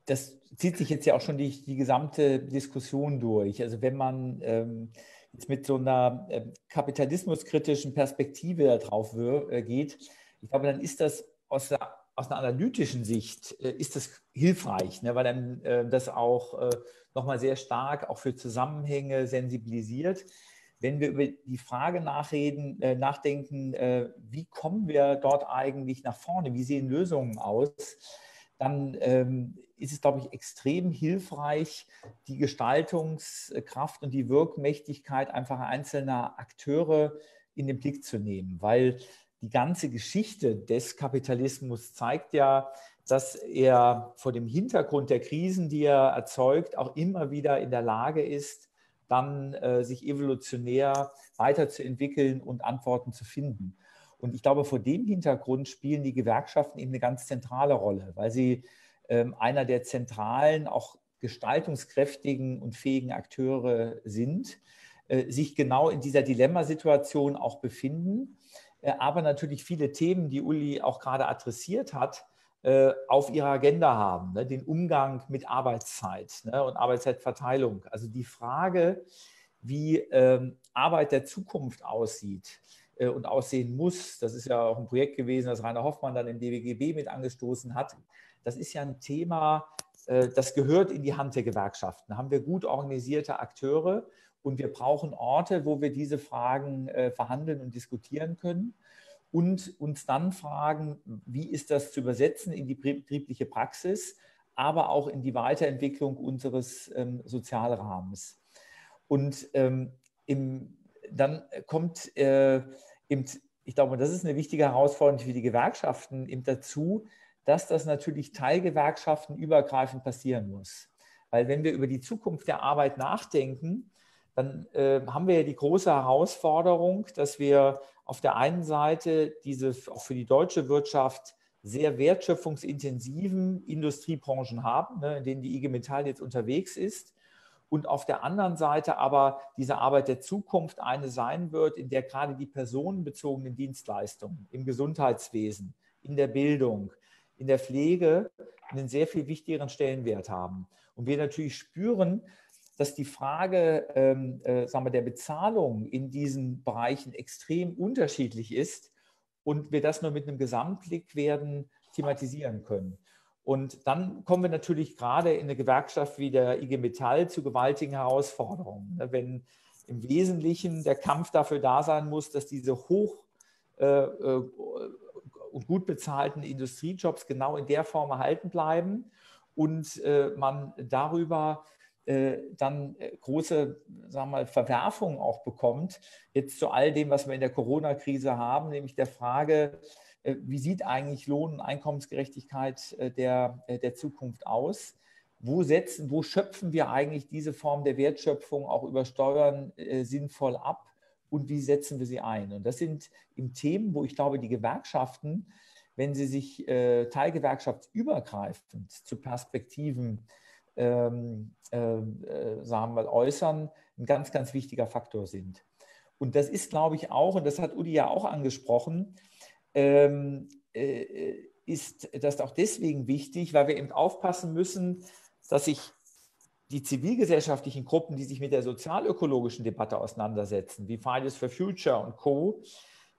das zieht sich jetzt ja auch schon die, die gesamte Diskussion durch. Also wenn man ähm, jetzt mit so einer äh, kapitalismuskritischen Perspektive darauf äh, geht, ich glaube, dann ist das aus, der, aus einer analytischen Sicht äh, ist das hilfreich, ne, weil dann äh, das auch äh, nochmal sehr stark auch für Zusammenhänge sensibilisiert. Wenn wir über die Frage nachreden, äh, nachdenken, äh, wie kommen wir dort eigentlich nach vorne, wie sehen Lösungen aus, dann ähm, ist es, glaube ich, extrem hilfreich, die Gestaltungskraft und die Wirkmächtigkeit einfach einzelner Akteure in den Blick zu nehmen, weil die ganze Geschichte des Kapitalismus zeigt ja, dass er vor dem Hintergrund der Krisen, die er erzeugt, auch immer wieder in der Lage ist, dann äh, sich evolutionär weiterzuentwickeln und Antworten zu finden. Und ich glaube, vor dem Hintergrund spielen die Gewerkschaften eben eine ganz zentrale Rolle, weil sie ähm, einer der zentralen, auch gestaltungskräftigen und fähigen Akteure sind, äh, sich genau in dieser Dilemmasituation auch befinden, äh, aber natürlich viele Themen, die Uli auch gerade adressiert hat, äh, auf ihrer Agenda haben, ne? den Umgang mit Arbeitszeit ne? und Arbeitszeitverteilung. Also die Frage, wie ähm, Arbeit der Zukunft aussieht und aussehen muss, das ist ja auch ein Projekt gewesen, das Rainer Hoffmann dann im DWGB mit angestoßen hat. Das ist ja ein Thema, äh, das gehört in die Hand der Gewerkschaften. Da haben wir gut organisierte Akteure und wir brauchen Orte, wo wir diese Fragen äh, verhandeln und diskutieren können und uns dann fragen, wie ist das zu übersetzen in die betriebliche Praxis, aber auch in die Weiterentwicklung unseres ähm, Sozialrahmens. Und ähm, im, dann kommt, äh, ich glaube, das ist eine wichtige Herausforderung für die Gewerkschaften eben dazu, dass das natürlich Teilgewerkschaften übergreifend passieren muss. Weil wenn wir über die Zukunft der Arbeit nachdenken, dann äh, haben wir ja die große Herausforderung, dass wir auf der einen Seite diese auch für die deutsche Wirtschaft sehr wertschöpfungsintensiven Industriebranchen haben, ne, in denen die IG Metall jetzt unterwegs ist. Und auf der anderen Seite aber diese Arbeit der Zukunft eine sein wird, in der gerade die personenbezogenen Dienstleistungen im Gesundheitswesen, in der Bildung, in der Pflege einen sehr viel wichtigeren Stellenwert haben. Und wir natürlich spüren, dass die Frage ähm, äh, sagen wir, der Bezahlung in diesen Bereichen extrem unterschiedlich ist und wir das nur mit einem Gesamtblick werden thematisieren können. Und dann kommen wir natürlich gerade in eine Gewerkschaft wie der IG Metall zu gewaltigen Herausforderungen. Ne? Wenn im Wesentlichen der Kampf dafür da sein muss, dass diese hoch äh, äh, und gut bezahlten Industriejobs genau in der Form erhalten bleiben und äh, man darüber dann große sagen wir mal, Verwerfungen auch bekommt, jetzt zu all dem, was wir in der Corona-Krise haben, nämlich der Frage, wie sieht eigentlich Lohn- und Einkommensgerechtigkeit äh, der, äh, der Zukunft aus? Wo setzen, wo schöpfen wir eigentlich diese Form der Wertschöpfung auch über Steuern sinnvoll ab und wie setzen wir sie ein? Und das sind im Themen, wo ich glaube, die Gewerkschaften, wenn sie sich äh, teilgewerkschaftsübergreifend zu Perspektiven ähm, äh, sagen wir, äußern, ein ganz, ganz wichtiger Faktor sind. Und das ist, glaube ich, auch, und das hat Udi ja auch angesprochen, ähm, äh, ist das auch deswegen wichtig, weil wir eben aufpassen müssen, dass sich die zivilgesellschaftlichen Gruppen, die sich mit der sozialökologischen Debatte auseinandersetzen, wie Fridays for Future und Co.,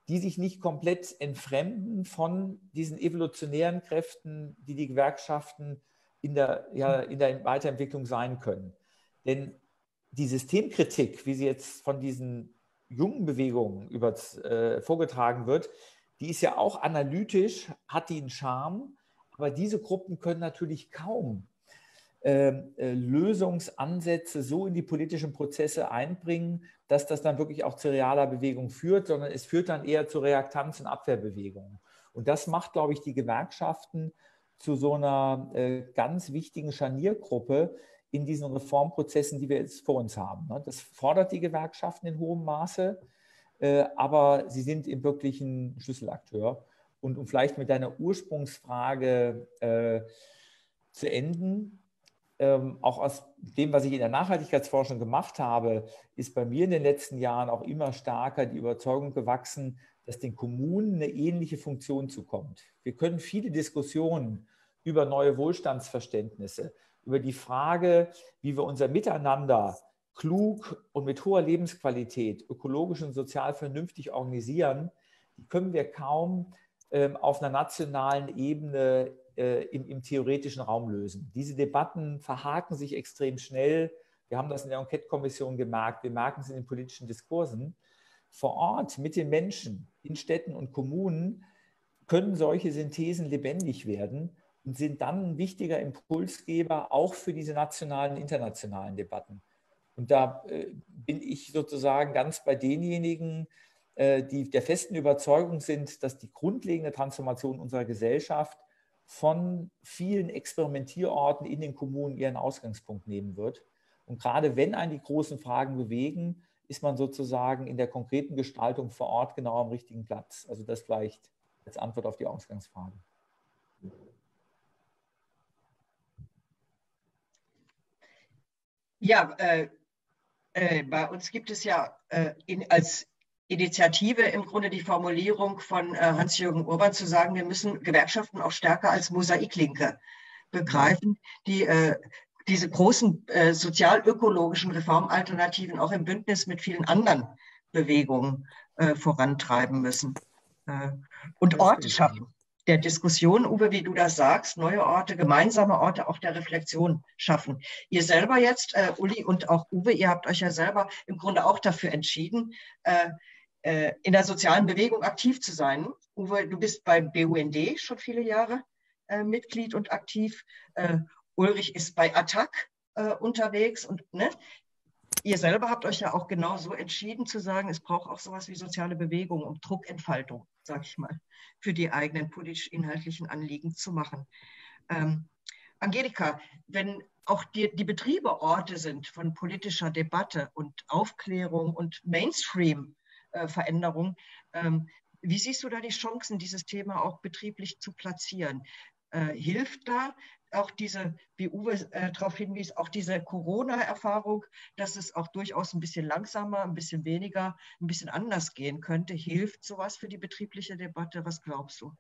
die sich nicht komplett entfremden von diesen evolutionären Kräften, die die Gewerkschaften in der, ja, in der Weiterentwicklung sein können. Denn die Systemkritik, wie sie jetzt von diesen jungen Bewegungen über, äh, vorgetragen wird, die ist ja auch analytisch, hat die einen Charme, aber diese Gruppen können natürlich kaum ähm, äh, Lösungsansätze so in die politischen Prozesse einbringen, dass das dann wirklich auch zu realer Bewegung führt, sondern es führt dann eher zu Reaktanz- und Abwehrbewegungen. Und das macht, glaube ich, die Gewerkschaften zu so einer äh, ganz wichtigen Scharniergruppe in diesen Reformprozessen, die wir jetzt vor uns haben. Ne? Das fordert die Gewerkschaften in hohem Maße. Äh, aber sie sind im wirklichen Schlüsselakteur. Und um vielleicht mit deiner Ursprungsfrage äh, zu enden, ähm, auch aus dem, was ich in der Nachhaltigkeitsforschung gemacht habe, ist bei mir in den letzten Jahren auch immer stärker die Überzeugung gewachsen, dass den Kommunen eine ähnliche Funktion zukommt. Wir können viele Diskussionen über neue Wohlstandsverständnisse, über die Frage, wie wir unser Miteinander klug und mit hoher Lebensqualität, ökologisch und sozial vernünftig organisieren, die können wir kaum ähm, auf einer nationalen Ebene äh, im, im, theoretischen Raum lösen. Diese Debatten verhaken sich extrem schnell. Wir haben das in der Enquete-Kommission gemerkt. Wir merken es in den politischen Diskursen. Vor Ort mit den Menschen in Städten und Kommunen können solche Synthesen lebendig werden und sind dann ein wichtiger Impulsgeber auch für diese nationalen, internationalen Debatten. Und da äh, bin ich sozusagen ganz bei denjenigen, äh, die der festen Überzeugung sind, dass die grundlegende Transformation unserer Gesellschaft von vielen Experimentierorten in den Kommunen ihren Ausgangspunkt nehmen wird. Und gerade wenn einen die großen Fragen bewegen, ist man sozusagen in der konkreten Gestaltung vor Ort genau am richtigen Platz. Also das vielleicht als Antwort auf die Ausgangsfrage. Ja, äh, äh, bei uns gibt es ja äh, in, als Initiative im Grunde die Formulierung von äh, Hans-Jürgen Urban zu sagen, wir müssen Gewerkschaften auch stärker als Mosaiklinke begreifen, die äh, diese großen äh, sozial-ökologischen Reformalternativen auch im Bündnis mit vielen anderen Bewegungen vorantreiben müssen und Orte schaffen der Diskussion, Uwe, wie du das sagst, neue Orte, gemeinsame Orte auch der Reflexion schaffen. Ihr selber jetzt, äh, Uli und auch Uwe, ihr habt euch ja selber im Grunde auch dafür entschieden, äh, äh, in der sozialen Bewegung aktiv zu sein. Uwe, du bist beim BUND schon viele Jahre äh, Mitglied und aktiv. Äh, Ulrich ist bei ATTAC äh, unterwegs und ne, ihr selber habt euch ja auch genau so entschieden zu sagen, es braucht auch sowas wie soziale Bewegung, um Druckentfaltung, sag ich mal, für die eigenen politisch-inhaltlichen Anliegen zu machen. Ähm, Angelika, wenn auch die, die Betriebe Orte sind von politischer Debatte und Aufklärung und Mainstream-Veränderung, ähm, wie siehst du da die Chancen, dieses Thema auch betrieblich zu platzieren? Äh, hilft da auch diese, wie Uwe äh, darauf hinwies, auch diese Corona-Erfahrung, dass es auch durchaus ein bisschen langsamer, ein bisschen weniger, ein bisschen anders gehen könnte. Hilft sowas für die betriebliche Debatte? Was glaubst du?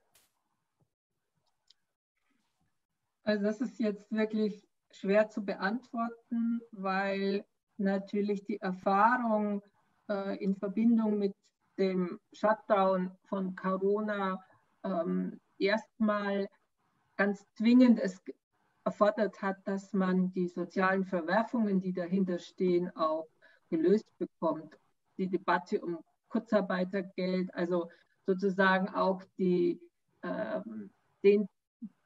Also das ist jetzt wirklich schwer zu beantworten, weil natürlich die Erfahrung äh, in Verbindung mit dem Shutdown von Corona ähm, erstmal ganz zwingend es erfordert hat, dass man die sozialen Verwerfungen, die dahinter stehen, auch gelöst bekommt. Die Debatte um Kurzarbeitergeld, also sozusagen auch die, äh, den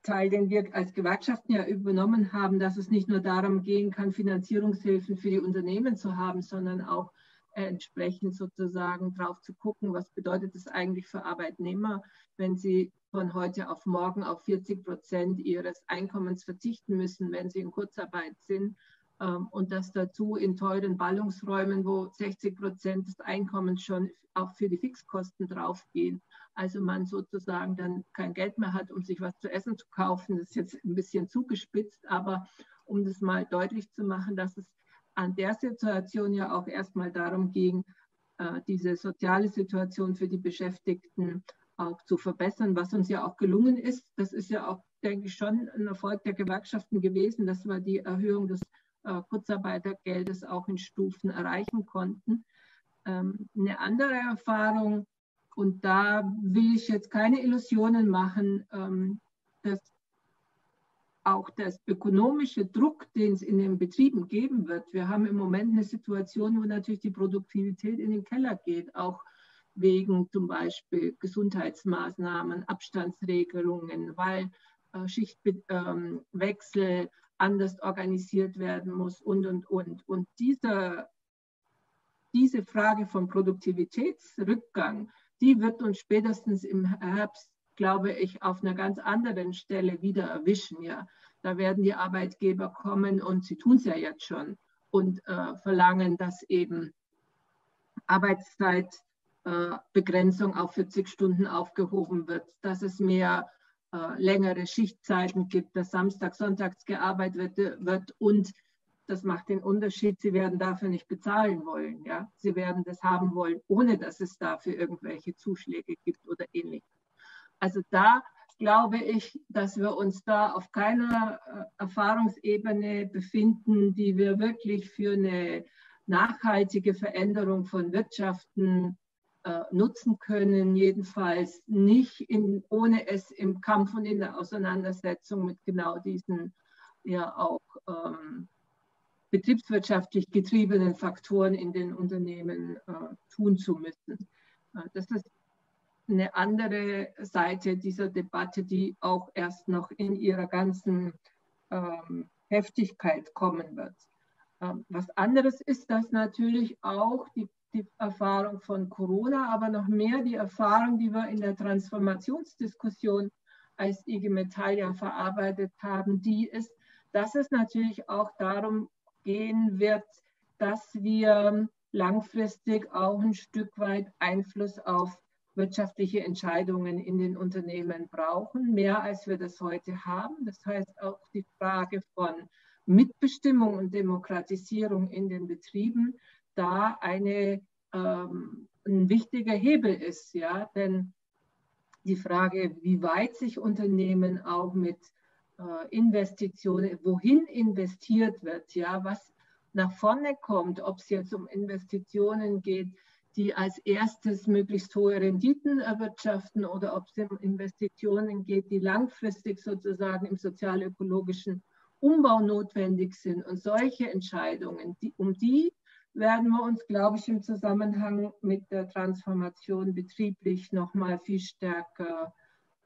Teil, den wir als Gewerkschaften ja übernommen haben, dass es nicht nur darum gehen kann, Finanzierungshilfen für die Unternehmen zu haben, sondern auch entsprechend sozusagen drauf zu gucken, was bedeutet es eigentlich für Arbeitnehmer, wenn sie von heute auf morgen auf 40 Prozent ihres Einkommens verzichten müssen, wenn sie in Kurzarbeit sind. Ähm, und das dazu in teuren Ballungsräumen, wo 60 Prozent des Einkommens schon auch für die Fixkosten draufgehen. Also man sozusagen dann kein Geld mehr hat, um sich was zu essen zu kaufen. Das ist jetzt ein bisschen zugespitzt, aber um das mal deutlich zu machen, dass es an der Situation ja auch erstmal darum ging, äh, diese soziale Situation für die Beschäftigten auch zu verbessern, was uns ja auch gelungen ist. Das ist ja auch, denke ich, schon ein Erfolg der Gewerkschaften gewesen, dass wir die Erhöhung des äh, Kurzarbeitergeldes auch in Stufen erreichen konnten. Ähm, eine andere Erfahrung, und da will ich jetzt keine Illusionen machen, ähm, dass auch das ökonomische Druck, den es in den Betrieben geben wird. Wir haben im Moment eine Situation, wo natürlich die Produktivität in den Keller geht, auch wegen zum Beispiel Gesundheitsmaßnahmen, Abstandsregelungen, weil äh, Schichtwechsel ähm, anders organisiert werden muss und, und, und. Und diese, diese Frage von Produktivitätsrückgang, die wird uns spätestens im Herbst glaube ich, auf einer ganz anderen Stelle wieder erwischen. Ja. Da werden die Arbeitgeber kommen und sie tun es ja jetzt schon und äh, verlangen, dass eben Arbeitszeitbegrenzung äh, auf 40 Stunden aufgehoben wird, dass es mehr äh, längere Schichtzeiten gibt, dass Samstag, Sonntags gearbeitet wird, wird und das macht den Unterschied. Sie werden dafür nicht bezahlen wollen. Ja? Sie werden das haben wollen, ohne dass es dafür irgendwelche Zuschläge gibt oder ähnliches. Also da glaube ich, dass wir uns da auf keiner äh, Erfahrungsebene befinden, die wir wirklich für eine nachhaltige Veränderung von Wirtschaften äh, nutzen können, jedenfalls nicht in, ohne es im Kampf und in der Auseinandersetzung mit genau diesen ja auch ähm, betriebswirtschaftlich getriebenen Faktoren in den Unternehmen äh, tun zu müssen. Äh, das ist eine andere Seite dieser Debatte, die auch erst noch in ihrer ganzen ähm, Heftigkeit kommen wird. Ähm, was anderes ist das natürlich auch die, die Erfahrung von Corona, aber noch mehr die Erfahrung, die wir in der Transformationsdiskussion als IG Metall ja verarbeitet haben, die ist, dass es natürlich auch darum gehen wird, dass wir langfristig auch ein Stück weit Einfluss auf wirtschaftliche Entscheidungen in den Unternehmen brauchen, mehr als wir das heute haben. Das heißt auch die Frage von Mitbestimmung und Demokratisierung in den Betrieben da eine, ähm, ein wichtiger Hebel ist. Ja? Denn die Frage, wie weit sich Unternehmen auch mit äh, Investitionen, wohin investiert wird, ja, was nach vorne kommt, ob es jetzt um Investitionen geht, die als erstes möglichst hohe Renditen erwirtschaften oder ob es um Investitionen geht, die langfristig sozusagen im sozialökologischen Umbau notwendig sind. Und solche Entscheidungen, die, um die werden wir uns, glaube ich, im Zusammenhang mit der Transformation betrieblich noch mal viel stärker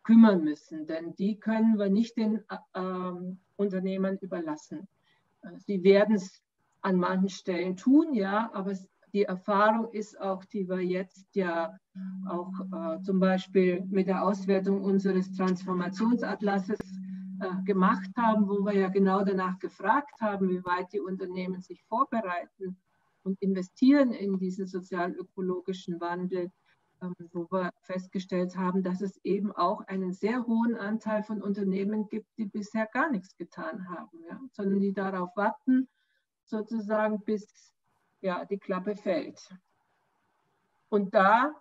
kümmern müssen. Denn die können wir nicht den äh, Unternehmern überlassen. Sie werden es an manchen Stellen tun, ja, aber die Erfahrung ist auch, die wir jetzt ja auch äh, zum Beispiel mit der Auswertung unseres Transformationsatlases äh, gemacht haben, wo wir ja genau danach gefragt haben, wie weit die Unternehmen sich vorbereiten und investieren in diesen sozial-ökologischen Wandel, ähm, wo wir festgestellt haben, dass es eben auch einen sehr hohen Anteil von Unternehmen gibt, die bisher gar nichts getan haben, ja, sondern die darauf warten, sozusagen bis ja, die Klappe fällt. Und da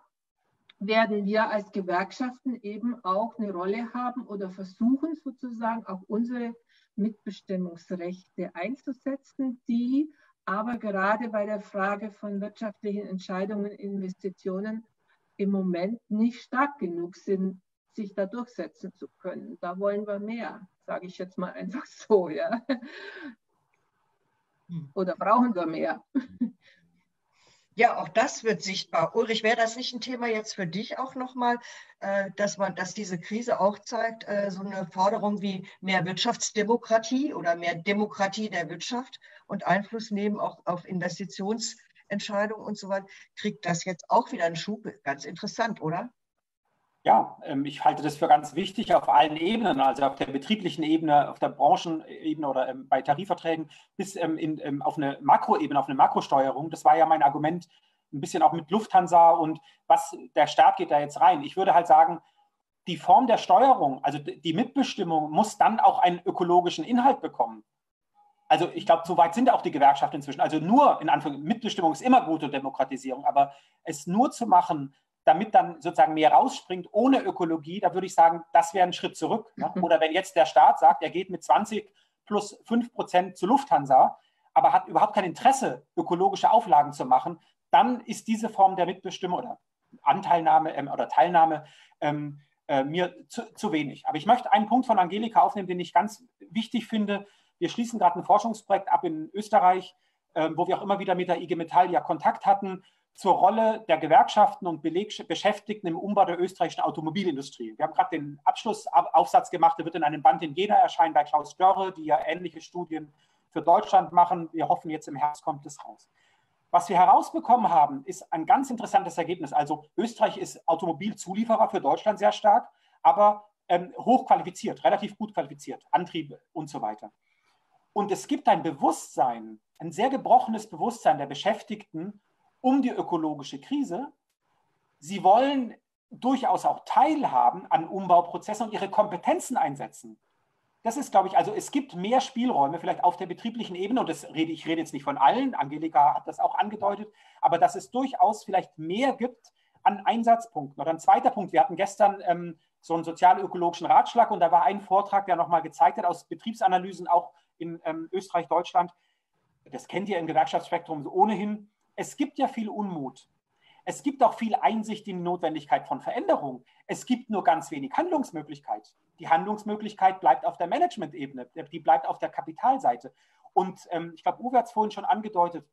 werden wir als Gewerkschaften eben auch eine Rolle haben oder versuchen sozusagen auch unsere Mitbestimmungsrechte einzusetzen, die aber gerade bei der Frage von wirtschaftlichen Entscheidungen, Investitionen im Moment nicht stark genug sind, sich da durchsetzen zu können. Da wollen wir mehr, sage ich jetzt mal einfach so, ja. Oder brauchen wir mehr? Ja, auch das wird sichtbar. Ulrich, wäre das nicht ein Thema jetzt für dich auch nochmal, äh, dass man, dass diese Krise auch zeigt, äh, so eine Forderung wie mehr Wirtschaftsdemokratie oder mehr Demokratie der Wirtschaft und Einfluss nehmen auch auf Investitionsentscheidungen und so weiter, kriegt das jetzt auch wieder einen Schub. Ganz interessant, oder? Ja, ähm, ich halte das für ganz wichtig auf allen Ebenen, also auf der betrieblichen Ebene, auf der Branchenebene oder ähm, bei Tarifverträgen bis ähm, in, auf eine Makroebene, auf eine Makrosteuerung. Das war ja mein Argument ein bisschen auch mit Lufthansa und was der Staat geht da jetzt rein. Ich würde halt sagen, die Form der Steuerung, also die Mitbestimmung, muss dann auch einen ökologischen Inhalt bekommen. Also ich glaube, so weit sind auch die Gewerkschaften inzwischen. Also nur in Anführungszeichen, Mitbestimmung ist immer gute Demokratisierung, aber es nur zu machen, damit dann sozusagen mehr rausspringt ohne Ökologie, da würde ich sagen, das wäre ein Schritt zurück. Ne? Oder wenn jetzt der Staat sagt, er geht mit 20 plus 5 Prozent zu Lufthansa, aber hat überhaupt kein Interesse, ökologische Auflagen zu machen, dann ist diese Form der Mitbestimmung oder Anteilnahme ähm, oder Teilnahme ähm, äh, mir zu, zu, wenig. Aber ich möchte einen Punkt von Angelika aufnehmen, den ich ganz wichtig finde. Wir schließen gerade ein Forschungsprojekt ab in Österreich, äh, wo wir auch immer wieder mit der IG Metall ja Kontakt hatten zur Rolle der Gewerkschaften und Beleg Beschäftigten im Umbau der österreichischen Automobilindustrie. Wir haben gerade den Abschlussaufsatz gemacht, der wird in einem Band in Jena erscheinen bei Klaus Dörre, die ja ähnliche Studien für Deutschland machen. Wir hoffen, jetzt im Herbst kommt es raus. Was wir herausbekommen haben, ist ein ganz interessantes Ergebnis. Also Österreich ist Automobilzulieferer für Deutschland sehr stark, aber ähm, hochqualifiziert, relativ gut qualifiziert, Antriebe und so weiter. Und es gibt ein Bewusstsein, ein sehr gebrochenes Bewusstsein der Beschäftigten um die ökologische Krise. Sie wollen durchaus auch teilhaben an Umbauprozessen und ihre Kompetenzen einsetzen. Das ist, glaube ich, also es gibt mehr Spielräume, vielleicht auf der betrieblichen Ebene, und das rede, ich rede jetzt nicht von allen, Angelika hat das auch angedeutet, aber dass es durchaus vielleicht mehr gibt an Einsatzpunkten. Oder ein zweiter Punkt, wir hatten gestern ähm, so einen sozial-ökologischen Ratschlag und da war ein Vortrag, der nochmal gezeigt hat aus Betriebsanalysen auch in ähm, Österreich, Deutschland, das kennt ihr im Gewerkschaftsspektrum ohnehin, es gibt ja viel Unmut. Es gibt auch viel Einsicht in die Notwendigkeit von Veränderung. Es gibt nur ganz wenig Handlungsmöglichkeit. Die Handlungsmöglichkeit bleibt auf der Management-Ebene, die bleibt auf der Kapitalseite. Und ähm, ich glaube, Uwe hat es vorhin schon angedeutet,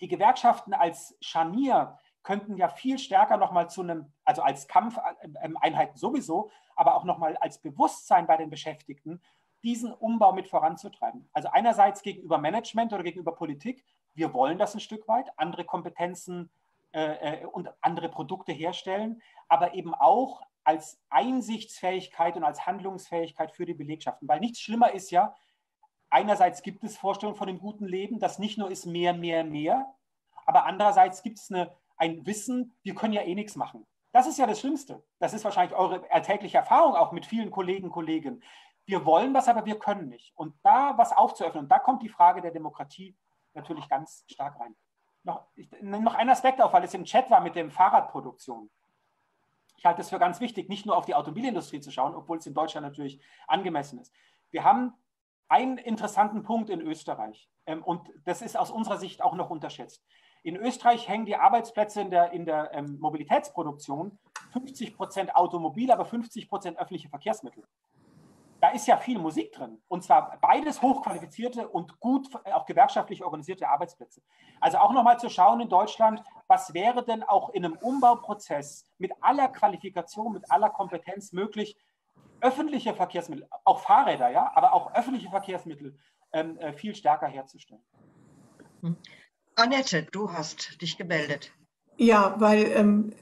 die Gewerkschaften als Scharnier könnten ja viel stärker nochmal zu einem, also als Kampfeinheiten sowieso, aber auch nochmal als Bewusstsein bei den Beschäftigten, diesen Umbau mit voranzutreiben. Also einerseits gegenüber Management oder gegenüber Politik, wir wollen das ein Stück weit, andere Kompetenzen äh, äh, und andere Produkte herstellen, aber eben auch als Einsichtsfähigkeit und als Handlungsfähigkeit für die Belegschaften. Weil nichts schlimmer ist ja, einerseits gibt es Vorstellungen von dem guten Leben, das nicht nur ist mehr, mehr, mehr, aber andererseits gibt es eine, ein Wissen, wir können ja eh nichts machen. Das ist ja das Schlimmste. Das ist wahrscheinlich eure alltägliche Erfahrung auch mit vielen Kollegen, Kollegen. Wir wollen was, aber wir können nicht. Und da was aufzuöffnen, und da kommt die Frage der Demokratie natürlich ganz stark rein. Noch, ich, noch ein Aspekt auf, weil es im Chat war mit dem Fahrradproduktion. Ich halte es für ganz wichtig, nicht nur auf die Automobilindustrie zu schauen, obwohl es in Deutschland natürlich angemessen ist. Wir haben einen interessanten Punkt in Österreich ähm, und das ist aus unserer Sicht auch noch unterschätzt. In Österreich hängen die Arbeitsplätze in der, in der ähm, Mobilitätsproduktion 50 Prozent Automobil, aber 50 Prozent öffentliche Verkehrsmittel da ist ja viel Musik drin. Und zwar beides hochqualifizierte und gut auch gewerkschaftlich organisierte Arbeitsplätze. Also auch nochmal zu schauen in Deutschland, was wäre denn auch in einem Umbauprozess mit aller Qualifikation, mit aller Kompetenz möglich, öffentliche Verkehrsmittel, auch Fahrräder, ja, aber auch öffentliche Verkehrsmittel ähm, äh, viel stärker herzustellen. Hm. Annette, du hast dich gemeldet. Ja, weil ähm,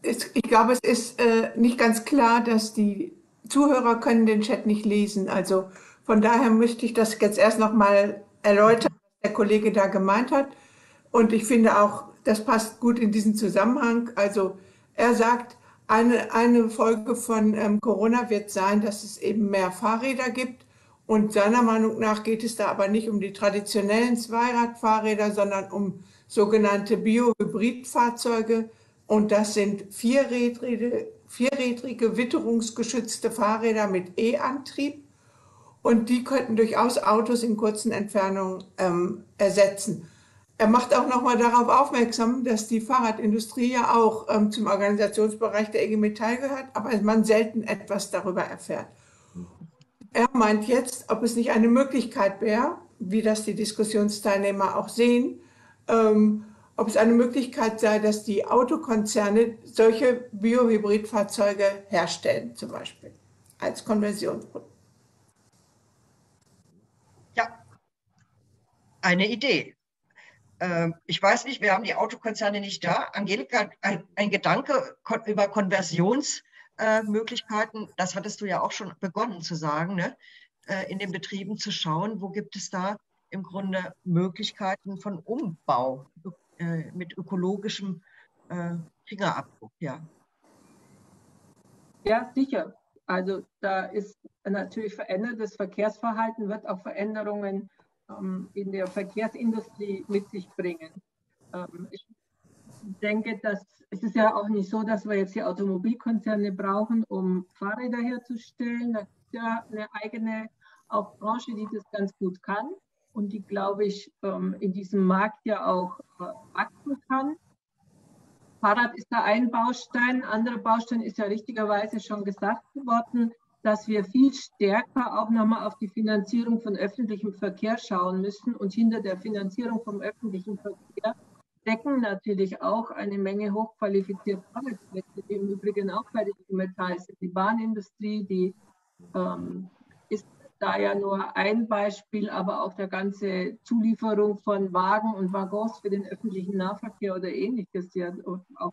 es, ich glaube, es ist äh, nicht ganz klar, dass die Zuhörer können den Chat nicht lesen. Also von daher möchte ich das jetzt erst noch mal erläutern, was der Kollege da gemeint hat. Und ich finde auch, das passt gut in diesen Zusammenhang. Also er sagt, eine, eine Folge von ähm, Corona wird sein, dass es eben mehr Fahrräder gibt. Und seiner Meinung nach geht es da aber nicht um die traditionellen Zweiradfahrräder, sondern um sogenannte Bio-Hybrid-Fahrzeuge. Und das sind vierrädrige, vierrädrige witterungsgeschützte Fahrräder mit E-Antrieb und die könnten durchaus Autos in kurzen Entfernungen ähm, ersetzen. er macht auch nochmal darauf aufmerksam, dass die Fahrradindustrie ja auch ähm, zum Organisationsbereich der IG Metall gehört, aber man selten etwas darüber erfährt. Er meint jetzt, ob es nicht eine Möglichkeit wäre, wie das die Diskussionsteilnehmer auch sehen, ähm, ob es eine Möglichkeit sei, dass die Autokonzerne solche Biohybridfahrzeuge herstellen, zum Beispiel als Konversionsprodukt. Ja, eine Idee. Ähm, ich weiß nicht, wir haben die Autokonzerne nicht da. Angelika, ein, Gedanke über Konversionsmöglichkeiten, das hattest du ja auch schon begonnen zu sagen, ne? Äh, in den Betrieben zu schauen, wo gibt es da im Grunde Möglichkeiten von Umbau äh, mit ökologischem äh, Fingerabdruck, ja. Ja, sicher. Also da ist natürlich verändertes Verkehrsverhalten, wird auch Veränderungen ähm, in der Verkehrsindustrie mit sich bringen. Ähm, ich denke, dass es ist ja auch nicht so, dass wir jetzt die Automobilkonzerne brauchen, um Fahrräder herzustellen. Das ist ja eine eigene auch Branche, die das ganz gut kann und die, glaube ich, ähm, in diesem Markt ja auch äh, wachsen kann. Fahrrad ist da ein Baustein. Andere Baustein ist ja richtigerweise schon gesagt worden, dass wir viel stärker auch nochmal auf die Finanzierung von öffentlichem Verkehr schauen müssen. Und hinter der Finanzierung vom öffentlichen Verkehr decken natürlich auch eine Menge hochqualifizierter Arbeitsplätze, die im Übrigen auch bei der Metall sind. Die Bahnindustrie, die ähm, da ja nur ein Beispiel, aber auch der ganze Zulieferung von Wagen und Waggons für den öffentlichen Nahverkehr oder ähnliches, ja, auch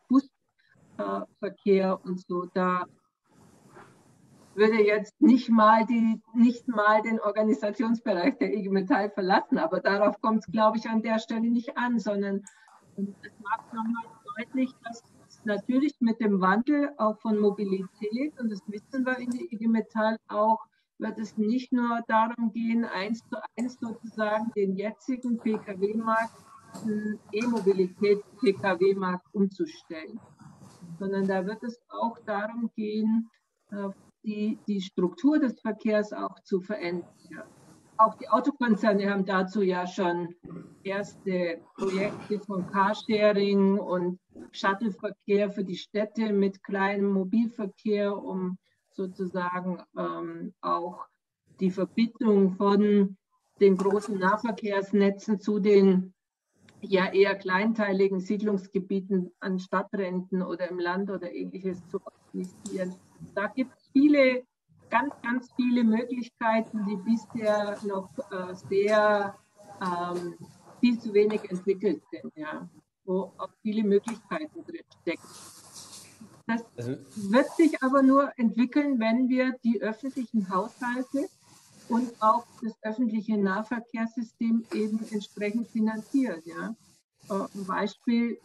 Busverkehr und so, da würde jetzt nicht mal, die, nicht mal den Organisationsbereich der IG Metall verlassen, aber darauf kommt es, glaube ich, an der Stelle nicht an, sondern es macht nochmal deutlich, dass natürlich mit dem Wandel auch von Mobilität, und das wissen wir in der IG Metall auch, wird es nicht nur darum gehen, eins zu eins sozusagen den jetzigen Pkw-Markt, E-Mobilität-Pkw-Markt umzustellen, sondern da wird es auch darum gehen, äh, die, die Struktur des Verkehrs auch zu verändern. Auch die Autokonzerne haben dazu ja schon erste Projekte von Carsharing und Shuttleverkehr für die Städte mit kleinem Mobilverkehr, um sozusagen ähm, auch die Verbindung von den großen Nahverkehrsnetzen zu den ja eher kleinteiligen Siedlungsgebieten an Stadtränden oder im Land oder ähnliches zu organisieren. Da gibt es viele, ganz, ganz viele Möglichkeiten, die bisher noch äh, sehr ähm, viel zu wenig entwickelt sind, ja, wo auch viele Möglichkeiten drin stecken. Das also, wird sich aber nur entwickeln, wenn wir die öffentlichen Haushalte und auch das öffentliche Nahverkehrssystem eben entsprechend finanzieren. Ja. Äh, ein Beispiel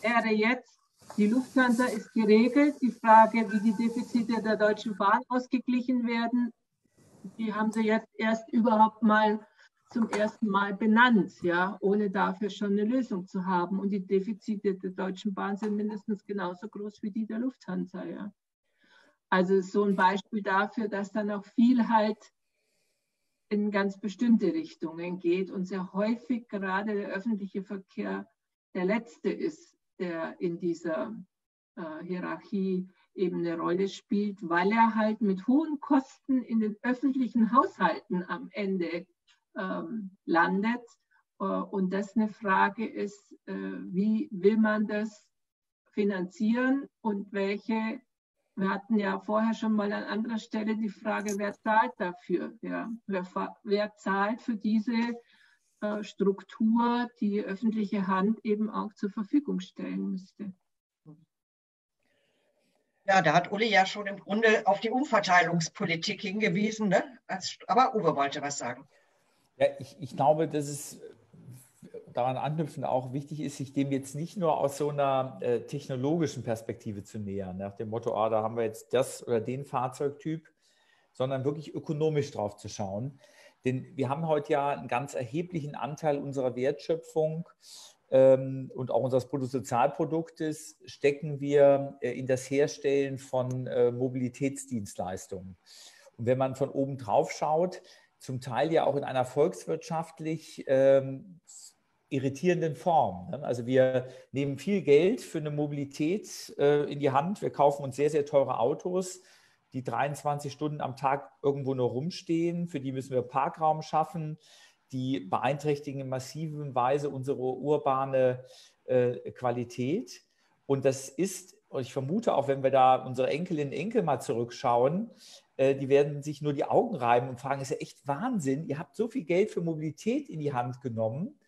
wäre jetzt, die Lufthansa ist geregelt. Die Frage, wie die Defizite der Deutschen Bahn ausgeglichen werden, die haben sie jetzt erst überhaupt mal zum ersten Mal benannt, ja, ohne dafür schon eine Lösung zu haben. Und die Defizite der Deutschen Bahn sind mindestens genauso groß wie die der Lufthansa, ja. Also so ein Beispiel dafür, dass dann auch viel halt in ganz bestimmte Richtungen geht und sehr häufig gerade der öffentliche Verkehr der letzte ist, der in dieser äh, Hierarchie eben eine Rolle spielt, weil er halt mit hohen Kosten in den öffentlichen Haushalten am Ende ähm, landet. Äh, und das eine Frage ist, äh, wie will man das finanzieren und welche, wir hatten ja vorher schon mal an anderer Stelle die Frage, wer zahlt dafür? Ja? Wer, wer zahlt für diese äh, Struktur, die öffentliche Hand eben auch zur Verfügung stellen müsste? Ja, da hat Uli ja schon im Grunde auf die Umverteilungspolitik hingewiesen, ne? aber Uwe wollte was sagen. Ja, ich, ich glaube, dass es daran anknüpfend auch wichtig ist, sich dem jetzt nicht nur aus so einer äh, technologischen Perspektive zu nähern, nach dem Motto, ah, da haben wir jetzt das oder den Fahrzeugtyp, sondern wirklich ökonomisch drauf zu schauen. Denn wir haben heute ja einen ganz erheblichen Anteil unserer Wertschöpfung ähm, und auch unseres Bruttosozialproduktes stecken wir äh, in das Herstellen von äh, Mobilitätsdienstleistungen. Und wenn man von oben drauf schaut, zum Teil ja auch in einer volkswirtschaftlich ähm, irritierenden Form. Ne? Also wir nehmen viel Geld für eine Mobilität äh, in die Hand. Wir kaufen uns sehr, sehr teure Autos, die 23 Stunden am Tag irgendwo nur rumstehen. Für die müssen wir Parkraum schaffen. Die beeinträchtigen in massiven Weise unsere urbane äh, Qualität. Und das ist, und ich vermute auch, wenn wir da unsere Enkelinnen und Enkel mal zurückschauen, die werden sich nur die Augen reiben und fragen, ist ja echt Wahnsinn, ihr habt so viel Geld für Mobilität in die Hand genommen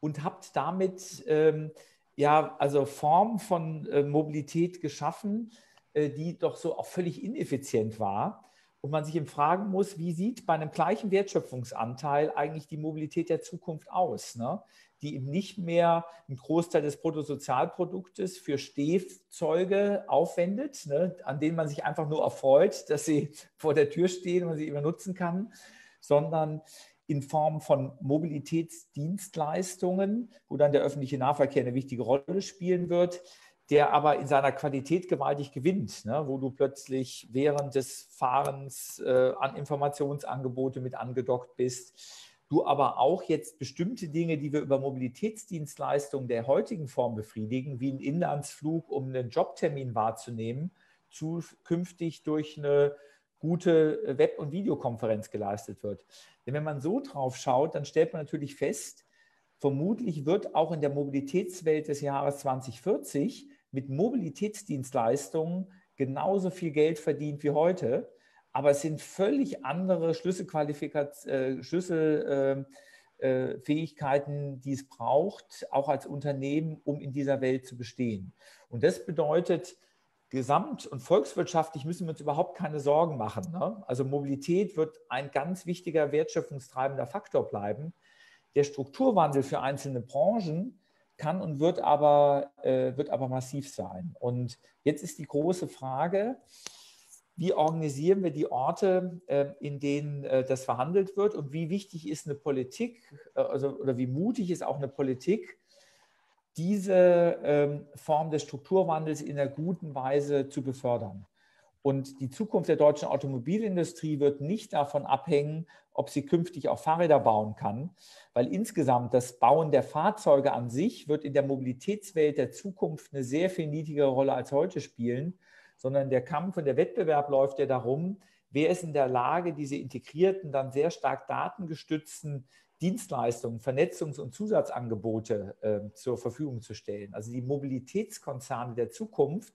und habt damit ähm, ja also Form von äh, Mobilität geschaffen, äh, die doch so auch völlig ineffizient war. Und man sich eben fragen muss, wie sieht bei einem gleichen Wertschöpfungsanteil eigentlich die Mobilität der Zukunft aus? Ne? die eben nicht mehr einen Großteil des Bruttosozialproduktes für Stehzeuge aufwendet, ne, an denen man sich einfach nur erfreut, dass sie vor der Tür stehen und man sie immer nutzen kann, sondern in Form von Mobilitätsdienstleistungen, wo dann der öffentliche Nahverkehr eine wichtige Rolle spielen wird, der aber in seiner Qualität gewaltig gewinnt, ne, wo du plötzlich während des Fahrens äh, an Informationsangebote mit angedockt bist du aber auch jetzt bestimmte Dinge, die wir über Mobilitätsdienstleistungen der heutigen Form befriedigen, wie einen Inlandsflug, um einen Jobtermin wahrzunehmen, zukünftig durch eine gute Web- und Videokonferenz geleistet wird. Denn wenn man so drauf schaut, dann stellt man natürlich fest, vermutlich wird auch in der Mobilitätswelt des Jahres 2040 mit Mobilitätsdienstleistungen genauso viel Geld verdient wie heute aber es sind völlig andere Schlüsselqualifikationen, äh, Schlüsselfähigkeiten, ähm, äh, die es braucht, auch als Unternehmen, um in dieser Welt zu bestehen. Und das bedeutet, gesamt- und volkswirtschaftlich müssen wir uns überhaupt keine Sorgen machen. Ne? Also Mobilität wird ein ganz wichtiger wertschöpfungstreibender Faktor bleiben. Der Strukturwandel für einzelne Branchen kann und wird aber, äh, wird aber massiv sein. Und jetzt ist die große Frage, wie organisieren wir die Orte, ähm, in denen äh, das verhandelt wird und wie wichtig ist eine Politik äh, also, oder wie mutig ist auch eine Politik, diese ähm, Form des Strukturwandels in einer guten Weise zu befördern. Und die Zukunft der deutschen Automobilindustrie wird nicht davon abhängen, ob sie künftig auch Fahrräder bauen kann, weil insgesamt das Bauen der Fahrzeuge an sich wird in der Mobilitätswelt der Zukunft eine sehr viel niedrigere Rolle als heute spielen sondern der Kampf und der Wettbewerb läuft ja darum, wer ist in der Lage, diese integrierten, dann sehr stark datengestützten Dienstleistungen, Vernetzungs- und Zusatzangebote äh, zur Verfügung zu stellen. Also die Mobilitätskonzerne der Zukunft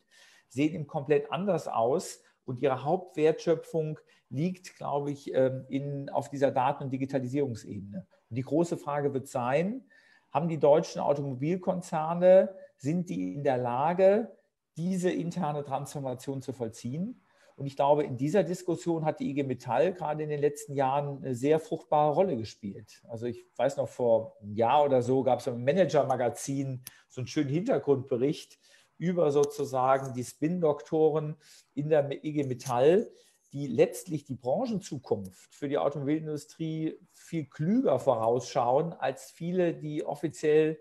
sehen eben komplett anders aus und ihre Hauptwertschöpfung liegt, glaube ich, ähm, in, auf dieser Daten- und Digitalisierungsebene. Und die große Frage wird sein, haben die deutschen Automobilkonzerne, sind die in der Lage, diese interne Transformation zu vollziehen. Und ich glaube, in dieser Diskussion hat die IG Metall gerade in den letzten Jahren eine sehr fruchtbare Rolle gespielt. Also ich weiß noch, vor einem Jahr oder so gab es im Manager-Magazin so einen schönen Hintergrundbericht über sozusagen die Spin-Doktoren in der IG Metall, die letztlich die Branchenzukunft für die Automobilindustrie viel klüger vorausschauen als viele, die offiziell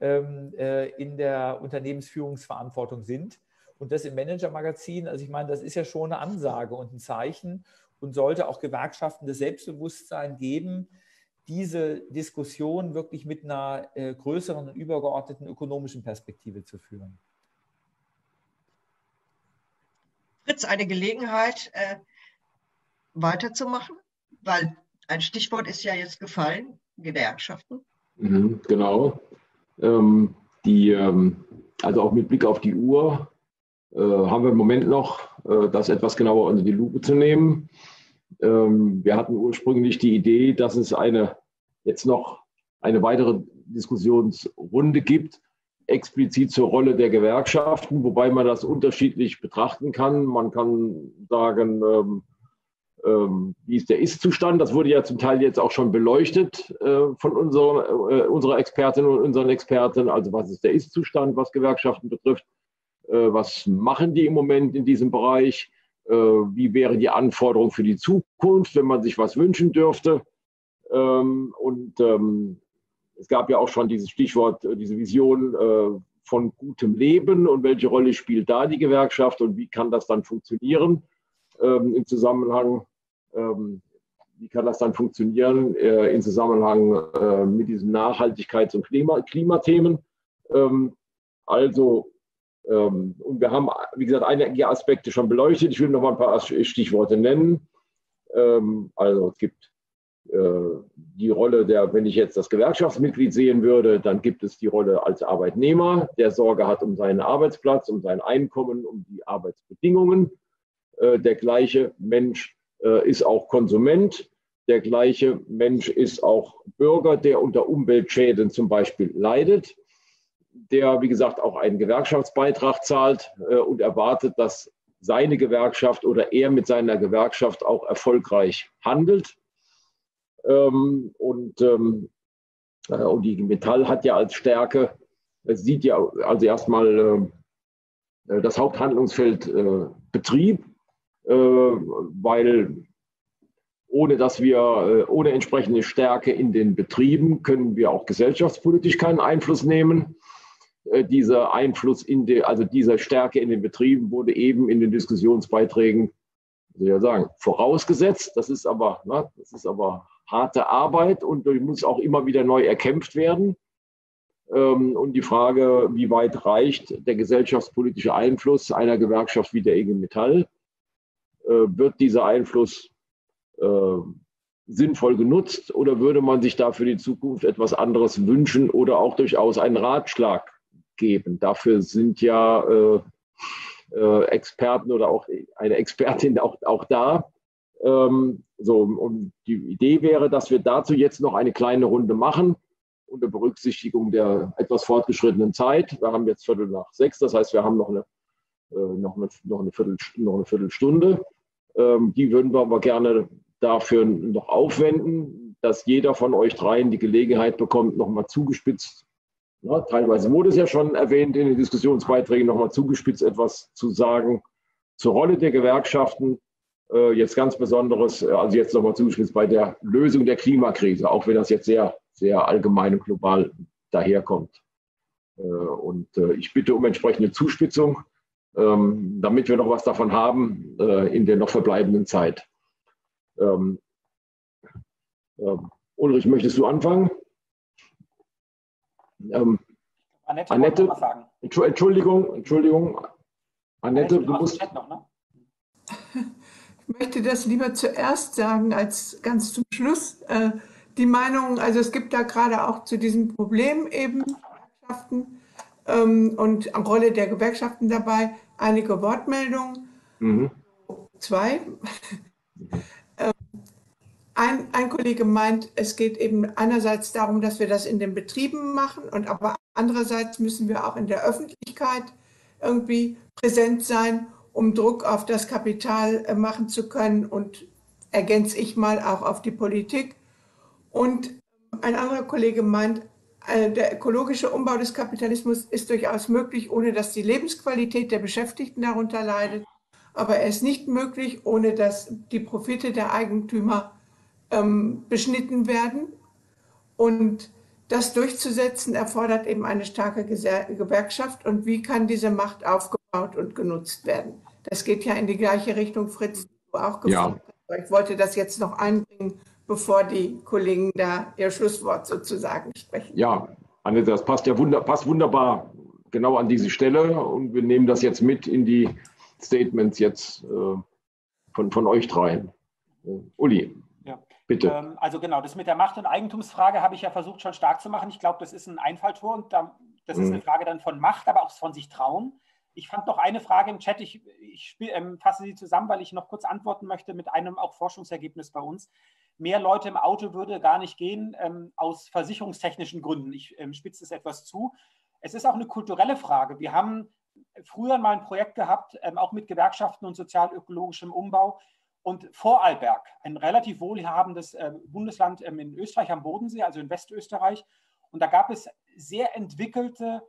ähm, äh, in der Unternehmensführungsverantwortung sind. Und das im Manager-Magazin, also ich meine, das ist ja schon eine Ansage und ein Zeichen und sollte auch Gewerkschaften das Selbstbewusstsein geben, diese Diskussion wirklich mit einer äh, größeren und übergeordneten ökonomischen Perspektive zu führen. Fritz, eine Gelegenheit, äh, weiterzumachen, weil ein Stichwort ist ja jetzt gefallen, Gewerkschaften. Mhm, genau. Ähm, die, ähm, also auch mit Blick auf die Uhr äh, haben wir im Moment noch, äh, das etwas genauer unter die Lupe zu nehmen. Ähm, wir hatten ursprünglich die Idee, dass es eine jetzt noch eine weitere Diskussionsrunde gibt, explizit zur Rolle der Gewerkschaften, wobei man das unterschiedlich betrachten kann. Man kann sagen, ähm, ähm, wie ist der Ist-Zustand? Das wurde ja zum Teil jetzt auch schon beleuchtet äh, von unseren, äh, unserer Expertinnen und unseren Experten. Also was ist der Ist-Zustand, was Gewerkschaften betrifft? Äh, was machen die im Moment in diesem Bereich? Äh, wie wäre die Anforderung für die Zukunft, wenn man sich was wünschen dürfte? Ähm, und ähm, es gab ja auch schon dieses Stichwort, äh, diese Vision äh, von gutem Leben und welche Rolle spielt da die Gewerkschaft und wie kann das dann funktionieren ähm, im Zusammenhang ähm, wie kann das dann funktionieren äh, in Zusammenhang mit diesen Nachhaltigkeits- und Klima Klimathemen? Ähm, also, und wir haben, wie gesagt, einige Aspekte schon beleuchtet. Ich will noch mal ein paar Stichworte nennen. Also es gibt die Rolle der, wenn ich jetzt das Gewerkschaftsmitglied sehen würde, dann gibt es die Rolle als Arbeitnehmer, der Sorge hat um seinen Arbeitsplatz, um sein Einkommen, um die Arbeitsbedingungen. Äh, der gleiche Mensch äh, ist auch Konsument. Der gleiche Mensch ist auch Bürger, der unter Umweltschäden zum Beispiel leidet, der, wie gesagt, auch einen Gewerkschaftsbeitrag zahlt und erwartet, dass seine Gewerkschaft oder er mit seiner Gewerkschaft auch erfolgreich handelt. Ähm, und, ähm, äh, und die Metall hat ja als Stärke, es sieht ja also erstmal äh, das Haupthandlungsfeld äh, Betrieb, äh, weil ohne dass wir, äh, ohne entsprechende Stärke in den Betrieben können wir auch gesellschaftspolitisch keinen Einfluss nehmen. Äh, dieser Einfluss in die, also dieser Stärke in den Betrieben wurde eben in den Diskussionsbeiträgen, soll ich sagen, vorausgesetzt. Das ist aber, ne, das ist aber harte Arbeit und die muss auch immer wieder neu erkämpft werden. Ähm, und die Frage, wie weit reicht der gesellschaftspolitische Einfluss einer Gewerkschaft wie der IG Metall? Äh, wird dieser Einfluss äh, sinnvoll genutzt oder würde man sich da für die Zukunft etwas anderes wünschen oder auch durchaus einen Ratschlag geben? Dafür sind ja äh, Experten oder auch eine Expertin auch, auch da. Ähm, so, und die Idee wäre, dass wir dazu jetzt noch eine kleine Runde machen, unter Berücksichtigung der etwas fortgeschrittenen Zeit. Wir haben jetzt Viertel nach sechs, das heißt, wir haben noch eine, äh, noch eine, noch eine, Viertel, noch eine Viertelstunde. Ähm, die würden wir aber gerne dafür noch aufwenden, dass jeder von euch dreien die Gelegenheit bekommt, nochmal zugespitzt, na, teilweise wurde es ja schon erwähnt in den Diskussionsbeiträgen, nochmal zugespitzt etwas zu sagen zur Rolle der Gewerkschaften, jetzt ganz Besonderes, äh, also jetzt nochmal zugeschnitten bei der Lösung der Klimakrise, auch wenn das jetzt sehr, sehr allgemein und global daherkommt. Äh, und ich bitte um entsprechende Zuspitzung, ähm, damit wir noch was davon haben in der noch verbleibenden Zeit. Ähm, ähm, Ulrich, möchtest du anfangen? Annette, Annette Entschuldigung, Entschuldigung. Annette, Annette du musst. Noch, ne? Ich möchte das lieber zuerst sagen als ganz zum Schluss. Äh, die Meinung, also es gibt da gerade auch zu diesem Problem eben Gewerkschaften ähm, und Rolle der Gewerkschaften dabei einige Wortmeldungen. Mhm. Zwei. Ähm, ein, ein Kollege meint, es geht eben einerseits darum, dass wir das in den Betrieben machen und aber andererseits müssen wir auch in der Öffentlichkeit irgendwie präsent sein um Druck auf das Kapital äh, machen zu können und ergänze ich mal auch auf die Politik. Und ein anderer Kollege meint, äh, der ökologische Umbau des Kapitalismus ist durchaus möglich, ohne dass die Lebensqualität der Beschäftigten darunter leidet. Aber er ist nicht möglich, ohne dass die Profite der Eigentümer ähm, beschnitten werden. Und das durchzusetzen erfordert eben eine starke Gewerkschaft. Und wie kann diese Macht aufgebaut und genutzt werden? Das geht ja in die gleiche Richtung, Fritz, du auch gefragt ja. Ich wollte das jetzt noch einbringen, bevor die Kollegen da ihr Schlusswort sozusagen sprechen. Ja, Annette, das passt ja wunder, passt wunderbar genau an diese Stelle und wir nehmen das jetzt mit in die Statements jetzt äh, von, von euch dreien. Uh, Uli, ja. bitte. Ähm, also genau, das mit der Macht- und Eigentumsfrage habe ich ja versucht schon stark zu machen. Ich glaube, das ist ein Einfalltor und da, das ist mhm. eine Frage dann von Macht, aber auch von sich trauen. Ich fand noch eine Frage im Chat, ich, ich ähm, fasse sie zusammen, weil ich noch kurz antworten möchte mit einem auch Forschungsergebnis bei uns. Mehr Leute im Auto würde gar nicht gehen, ähm, aus versicherungstechnischen Gründen. Ich ähm, spitze es etwas zu. Es ist auch eine kulturelle Frage. Wir haben früher mal ein Projekt gehabt, ähm, auch mit Gewerkschaften und sozial-ökologischem Umbau. Und Vorarlberg, ein relativ wohlhabendes äh, Bundesland ähm, in Österreich am Bodensee, also in Westösterreich. Und da gab es sehr entwickelte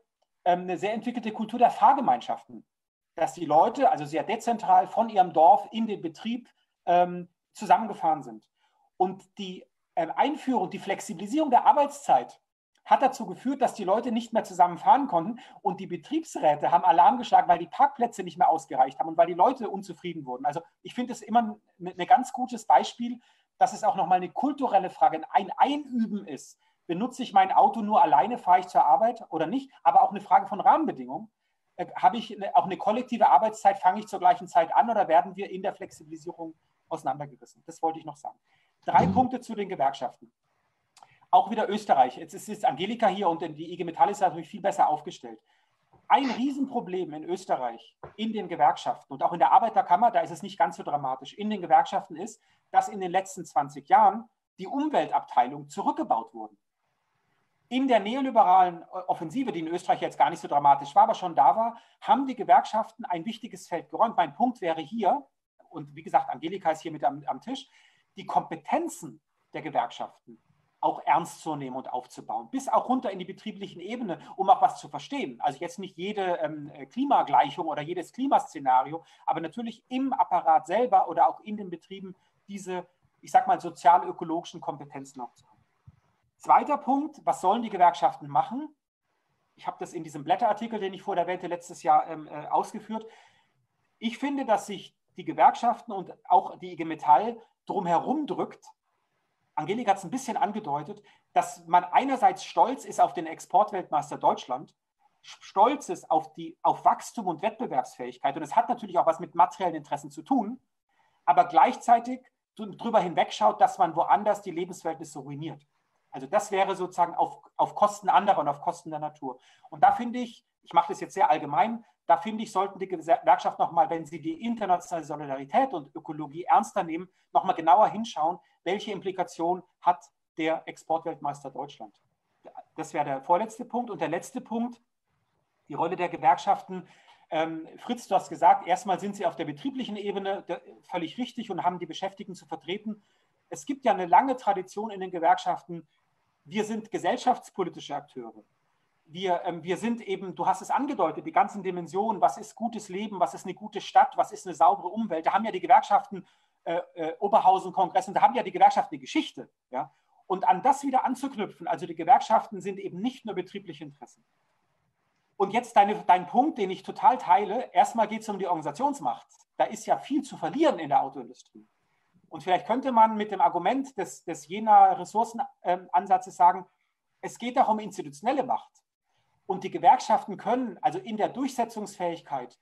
eine sehr entwickelte Kultur der Fahrgemeinschaften, dass die Leute also sehr dezentral von ihrem Dorf in den Betrieb ähm, zusammengefahren sind. Und die äh, Einführung, die Flexibilisierung der Arbeitszeit hat dazu geführt, dass die Leute nicht mehr zusammenfahren konnten und die Betriebsräte haben Alarm geschlagen, weil die Parkplätze nicht mehr ausgereicht haben und weil die Leute unzufrieden wurden. Also ich finde es immer ein, ein ganz gutes Beispiel, dass es auch nochmal eine kulturelle Frage, ein Einüben ist. Benutze ich mein Auto nur alleine, fahre ich zur Arbeit oder nicht? Aber auch eine Frage von Rahmenbedingungen. Äh, habe ich auch eine kollektive Arbeitszeit, fange ich zur gleichen Zeit an oder werden wir in der Flexibilisierung auseinandergerissen? Das wollte ich noch sagen. Drei mhm. Punkte zu den Gewerkschaften. Auch wieder Österreich. Jetzt ist, ist Angelika hier und die IG Metall ist natürlich viel besser aufgestellt. Ein Riesenproblem in Österreich in den Gewerkschaften und auch in der Arbeiterkammer, da ist es nicht ganz so dramatisch, in den Gewerkschaften ist, dass in den letzten 20 Jahren die Umweltabteilung zurückgebaut wurden in der neoliberalen Offensive, die in Österreich jetzt gar nicht so dramatisch war, aber schon da war, haben die Gewerkschaften ein wichtiges Feld geräumt. Mein Punkt wäre hier, und wie gesagt, Angelika ist hier mit am, am Tisch, die Kompetenzen der Gewerkschaften auch ernst zu nehmen und aufzubauen, bis auch runter in die betrieblichen Ebene, um auch was zu verstehen. Also jetzt nicht jede ähm, Klimagleichung oder jedes Klimaszenario, aber natürlich im Apparat selber oder auch in den Betrieben diese, ich sag mal, sozial-ökologischen Kompetenzen auch zu haben. Zweiter Punkt, was sollen die Gewerkschaften machen? Ich habe das in diesem Blätterartikel, den ich vorher erwähnte, letztes Jahr ähm, äh, ausgeführt. Ich finde, dass sich die Gewerkschaften und auch die IG Metall drumherum drückt. Angelika hat es ein bisschen angedeutet, dass man einerseits stolz ist auf den Exportweltmeister Deutschland, stolz ist auf, die, auf Wachstum und Wettbewerbsfähigkeit. Und es hat natürlich auch was mit materiellen Interessen zu tun, aber gleichzeitig darüber hinwegschaut, dass man woanders die Lebensverhältnisse ruiniert. Also das wäre sozusagen auf, auf Kosten anderer und auf Kosten der Natur. Und da finde ich, ich mache das jetzt sehr allgemein, da finde ich, sollten die Gewerkschaften nochmal, wenn sie die internationale Solidarität und Ökologie ernster nehmen, nochmal genauer hinschauen, welche Implikation hat der Exportweltmeister Deutschland. Das wäre der vorletzte Punkt. Und der letzte Punkt, die Rolle der Gewerkschaften. Ähm, Fritz, du hast gesagt, erstmal sind sie auf der betrieblichen Ebene völlig richtig und haben die Beschäftigten zu vertreten. Es gibt ja eine lange Tradition in den Gewerkschaften, wir sind gesellschaftspolitische Akteure. Wir, ähm, wir sind eben, du hast es angedeutet, die ganzen Dimensionen, was ist gutes Leben, was ist eine gute Stadt, was ist eine saubere Umwelt. Da haben ja die Gewerkschaften äh, äh, Oberhausen-Kongress und da haben ja die Gewerkschaften eine Geschichte. Ja? Und an das wieder anzuknüpfen, also die Gewerkschaften sind eben nicht nur betriebliche Interessen. Und jetzt deine, dein Punkt, den ich total teile. Erstmal geht es um die Organisationsmacht. Da ist ja viel zu verlieren in der Autoindustrie. Und vielleicht könnte man mit dem Argument des, des jener Ressourcenansatzes sagen, es geht auch um institutionelle Macht. Und die Gewerkschaften können also in der Durchsetzungsfähigkeit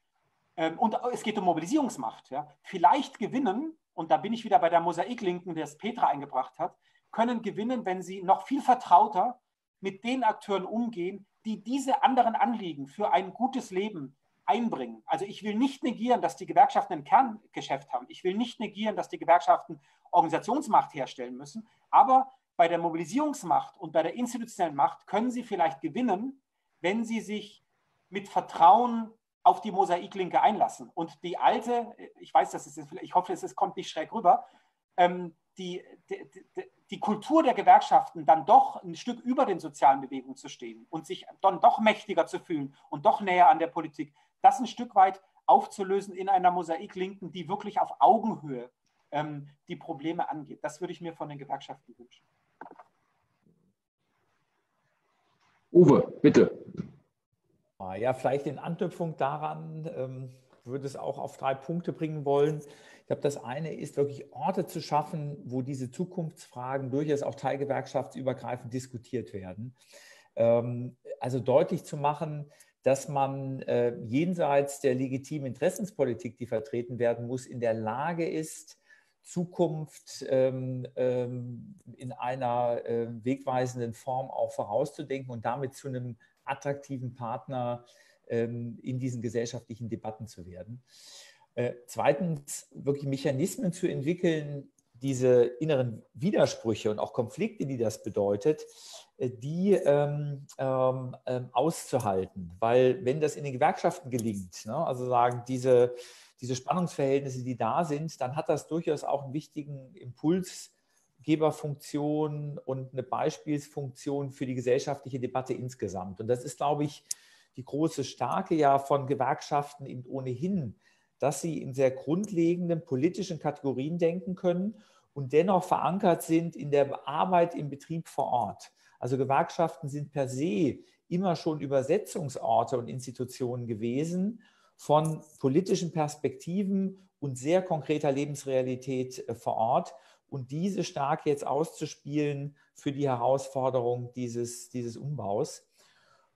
ähm, und es geht um Mobilisierungsmacht, ja, vielleicht gewinnen, und da bin ich wieder bei der Mosaiklinken, das Petra eingebracht hat, können gewinnen, wenn sie noch viel vertrauter mit den Akteuren umgehen, die diese anderen Anliegen für ein gutes Leben, einbringen. Also ich will nicht negieren, dass die Gewerkschaften ein Kerngeschäft haben. Ich will nicht negieren, dass die Gewerkschaften Organisationsmacht herstellen müssen. Aber bei der Mobilisierungsmacht und bei der institutionellen Macht können sie vielleicht gewinnen, wenn sie sich mit Vertrauen auf die Mosaiklinke einlassen. Und die alte, ich weiß, dass es ich hoffe, es kommt nicht schräg rüber, ähm, die, die, die, Kultur der Gewerkschaften dann doch ein Stück über den sozialen Bewegungen zu stehen und sich dann doch mächtiger zu fühlen und doch näher an der Politik, das ein Stück weit aufzulösen in einer Mosaiklinken, die wirklich auf Augenhöhe ähm, die Probleme angeht. Das würde ich mir von den Gewerkschaften wünschen. Uwe, bitte. Ah, ja, vielleicht in Anknüpfung daran ähm, würde es auch auf drei Punkte bringen wollen. Ich glaube, das eine ist wirklich Orte zu schaffen, wo diese Zukunftsfragen durchaus auch teilgewerkschaftsübergreifend diskutiert werden. Ähm, also deutlich zu machen, dass man äh, jenseits der legitimen Interessenspolitik, die vertreten werden muss, in der Lage ist, Zukunft ähm, ähm, in einer äh, wegweisenden Form auch vorauszudenken und damit zu einem attraktiven Partner ähm, in diesen gesellschaftlichen Debatten zu werden. Äh, zweitens, wirklich Mechanismen zu entwickeln, diese inneren Widersprüche und auch Konflikte, die das bedeutet, äh, die ähm, ähm, ähm, auszuhalten. Weil wenn das in den Gewerkschaften gelingt, ne, also sagen, diese, diese Spannungsverhältnisse, die da sind, dann hat das durchaus auch einen wichtigen Impulsgeberfunktion und eine Beispielsfunktion für die gesellschaftliche Debatte insgesamt. Und das ist, glaube ich, die große Starke ja von Gewerkschaften eben ohnehin, dass sie in sehr grundlegenden politischen Kategorien denken können und dennoch verankert sind in der Arbeit im Betrieb vor Ort. Also Gewerkschaften sind per se immer schon Übersetzungsorte und Institutionen gewesen von politischen Perspektiven und sehr konkreter Lebensrealität äh, vor Ort und diese stark jetzt auszuspielen für die Herausforderung dieses, dieses Umbaus.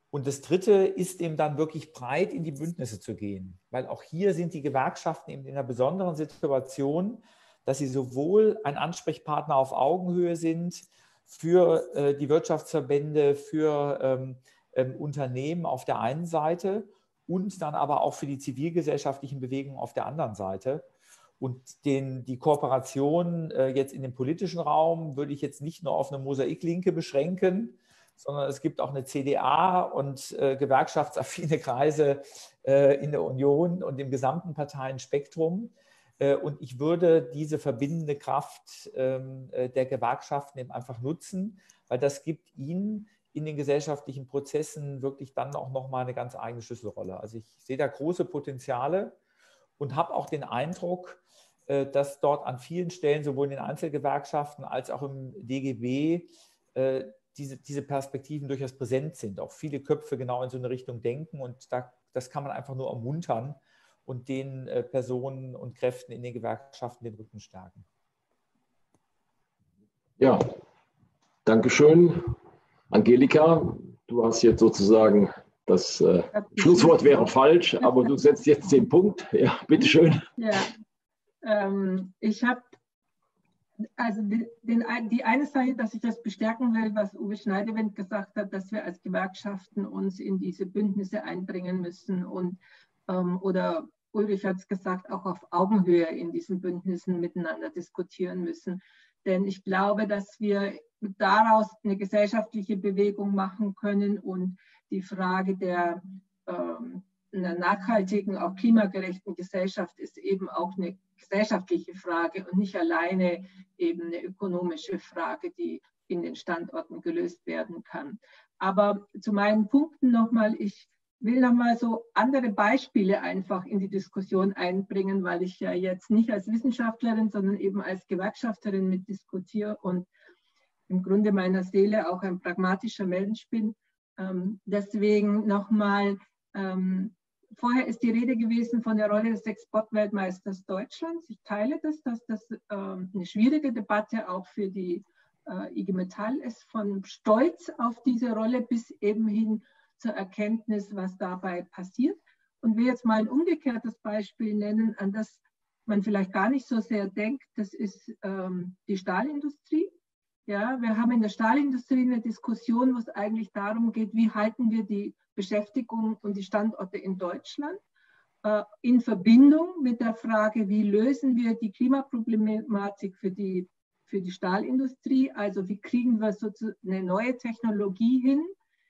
Und das Dritte ist eben dann wirklich breit in die Bündnisse zu gehen, weil auch hier sind die Gewerkschaften eben in einer besonderen Situation, dass sie sowohl ein Ansprechpartner auf Augenhöhe sind für äh, die Wirtschaftsverbände, für ähm, ähm, Unternehmen auf der einen Seite und dann aber auch für die zivilgesellschaftlichen Bewegungen auf der anderen Seite. Und den, die Kooperation äh, jetzt in dem politischen Raum würde ich jetzt nicht nur auf eine Mosaiklinke beschränken, sondern es gibt auch eine CDA und äh, gewerkschaftsaffine Kreise äh, in der Union und im gesamten Parteienspektrum. Äh, und ich würde diese verbindende Kraft ähm, äh, der Gewerkschaften eben einfach nutzen, weil das gibt ihnen in den gesellschaftlichen Prozessen wirklich dann auch nochmal eine ganz eigene Schlüsselrolle. Also ich sehe da große Potenziale und habe auch den Eindruck, äh, dass dort an vielen Stellen, sowohl in den Einzelgewerkschaften als auch im DGB, diese, diese Perspektiven durchaus präsent sind. Auch viele Köpfe genau in so eine Richtung denken und da, das kann man einfach nur ermuntern und den äh, Personen und Kräften in den Gewerkschaften den Rücken stärken. Ja, Dankeschön. Angelika, du hast jetzt sozusagen das äh, Schlusswort wäre falsch, aber du setzt jetzt den Punkt. Ja, bitteschön. Ja, ähm, ich habe also den, den, die eine Seite, dass ich das bestärken will, was Uwe Schneidewind gesagt hat, dass wir als Gewerkschaften uns in diese Bündnisse einbringen müssen und ähm, oder Ulrich hat es gesagt, auch auf Augenhöhe in diesen Bündnissen miteinander diskutieren müssen. Denn ich glaube, dass wir daraus eine gesellschaftliche Bewegung machen können und die Frage der ähm, einer nachhaltigen, auch klimagerechten Gesellschaft ist eben auch eine gesellschaftliche Frage und nicht alleine eben eine ökonomische Frage, die in den Standorten gelöst werden kann. Aber zu meinen Punkten nochmal, ich will nochmal so andere Beispiele einfach in die Diskussion einbringen, weil ich ja jetzt nicht als Wissenschaftlerin, sondern eben als Gewerkschafterin mit diskutiere und im Grunde meiner Seele auch ein pragmatischer Mensch bin. Ähm, deswegen nochmal, ähm, vorher ist die Rede gewesen von der Rolle des Exportweltmeisters Deutschlands. Ich teile das, dass das ähm, eine schwierige Debatte auch für die äh, IG Metall ist, von Stolz auf diese Rolle bis eben hin zur Erkenntnis, was dabei passiert. Und will jetzt mal ein umgekehrtes Beispiel nennen, an das man vielleicht gar nicht so sehr denkt. Das ist ähm, die Stahlindustrie. Ja, wir haben in der Stahlindustrie eine Diskussion, wo es eigentlich darum geht, wie halten wir die Beschäftigung und die Standorte in Deutschland äh, in Verbindung mit der Frage, wie lösen wir die Klimaproblematik für die, für die Stahlindustrie? Also wie kriegen wir eine neue Technologie hin,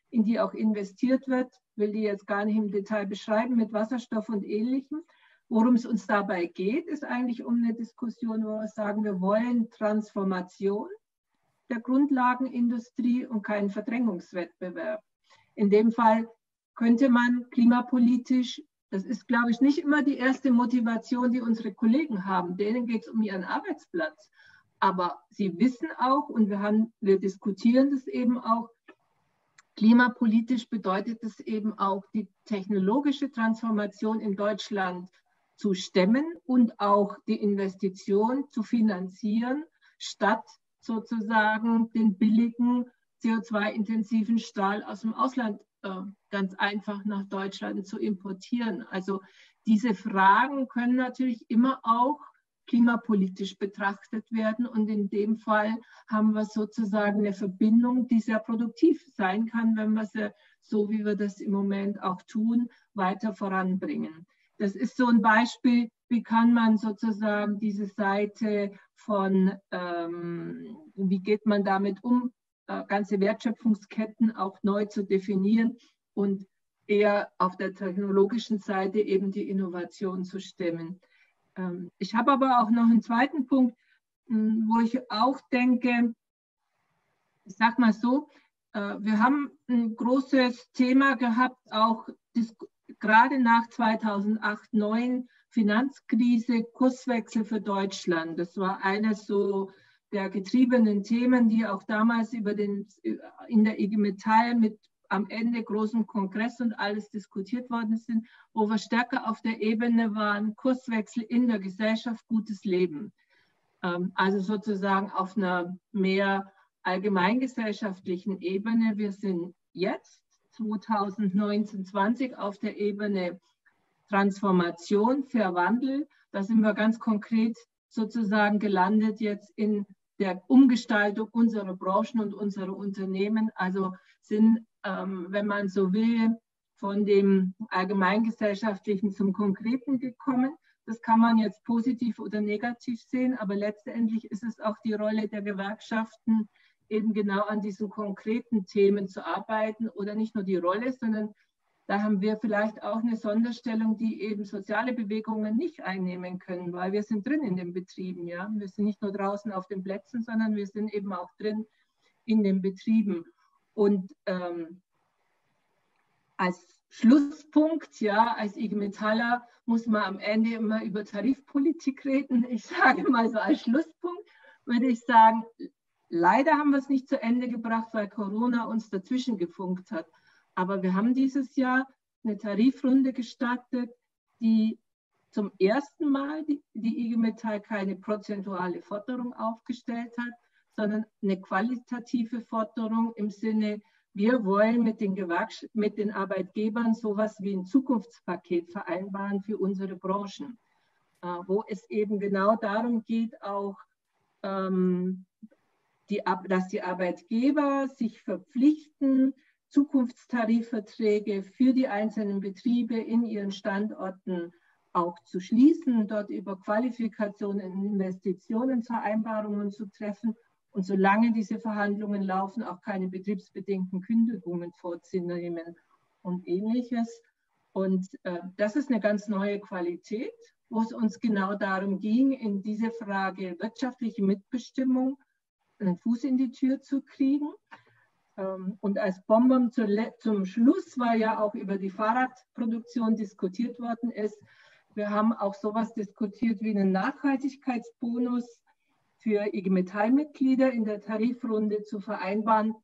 in die auch investiert wird, will die jetzt gar nicht im Detail beschreiben, mit Wasserstoff und ähnlichem. Worum es uns dabei geht, ist eigentlich um eine Diskussion, wo wir sagen, wir wollen Transformation der Grundlagenindustrie und keinen Verdrängungswettbewerb. In dem Fall könnte man klimapolitisch, das ist, glaube ich, nicht immer die erste Motivation, die unsere Kollegen haben. Denen geht es um ihren Arbeitsplatz. Aber sie wissen auch, und wir, haben, wir diskutieren das eben auch, Klimapolitisch bedeutet es eben auch, die technologische Transformation in Deutschland zu stemmen und auch die Investition zu finanzieren, statt sozusagen den billigen CO2-intensiven Stahl aus dem Ausland äh, ganz einfach nach Deutschland zu importieren. Also diese Fragen können natürlich immer auch klimapolitisch betrachtet werden. Und in dem Fall haben wir sozusagen eine Verbindung, die sehr produktiv sein kann, wenn wir sie, so wie wir das im Moment auch tun, weiter voranbringen. Das ist so ein Beispiel, wie kann man sozusagen diese Seite von, ähm, wie geht man damit um, ganze Wertschöpfungsketten auch neu zu definieren und eher auf der technologischen Seite eben die Innovation zu stemmen. Ähm, ich habe aber auch noch einen zweiten Punkt, hm, wo ich auch denke, ich sage mal so, äh, wir haben ein großes Thema gehabt, auch gerade nach 2008, 2009 Finanzkrise, Kurswechsel für Deutschland. Das war eines so der getriebenen Themen, die auch damals über den, in der IG Metall mit am Ende großen Kongress und alles diskutiert worden sind, wo wir stärker auf der Ebene waren, Kurswechsel in der Gesellschaft, gutes Leben. Ähm, also sozusagen auf einer mehr allgemeingesellschaftlichen Ebene. Wir sind jetzt 2019, 20 auf der Ebene Transformation, Verwandel. Da sind wir ganz konkret sozusagen gelandet jetzt in der Umgestaltung unserer Branchen und unserer Unternehmen. Also sind, ähm, wenn man so will, von dem Allgemeingesellschaftlichen zum Konkreten gekommen. Das kann man jetzt positiv oder negativ sehen, aber letztendlich ist es auch die Rolle der Gewerkschaften, eben genau an diesen konkreten Themen zu arbeiten oder nicht nur die Rolle, sondern da haben wir vielleicht auch eine Sonderstellung, die eben soziale Bewegungen nicht einnehmen können, weil wir sind drin in den Betrieben. Ja? Wir sind nicht nur draußen auf den Plätzen, sondern wir sind eben auch drin in den Betrieben. Und ähm, als Schlusspunkt, ja, als IG Metaller muss man am Ende immer über Tarifpolitik reden. Ich sage mal so als Schlusspunkt würde ich sagen, leider haben wir es nicht zu Ende gebracht, weil Corona uns dazwischen gefunkt hat. Aber wir haben dieses Jahr eine Tarifrunde gestartet, die zum ersten Mal die, die IG Metall keine prozentuale Forderung aufgestellt hat, sondern eine qualitative Forderung im Sinne, wir wollen mit den, Gewerksch mit den Arbeitgebern sowas wie ein Zukunftspaket vereinbaren für unsere Branchen, äh, wo es eben genau darum geht, auch ähm, die, dass die Arbeitgeber sich verpflichten, Zukunftstarifverträge für die einzelnen Betriebe in ihren Standorten auch zu schließen, dort über Qualifikationen und Investitionenvereinbarungen zu treffen und solange diese Verhandlungen laufen, auch keine betriebsbedingten Kündigungen vorzunehmen und ähnliches. Und äh, das ist eine ganz neue Qualität, wo es uns genau darum ging, in diese Frage wirtschaftliche Mitbestimmung einen Fuß in die Tür zu kriegen. Ähm, und als Bonbon zum Schluss war ja auch über die Fahrradproduktion diskutiert worden ist. Wir haben auch sowas diskutiert wie einen Nachhaltigkeitsbonus für IG Metall-Mitglieder in der Tarifrunde zu vereinbaren.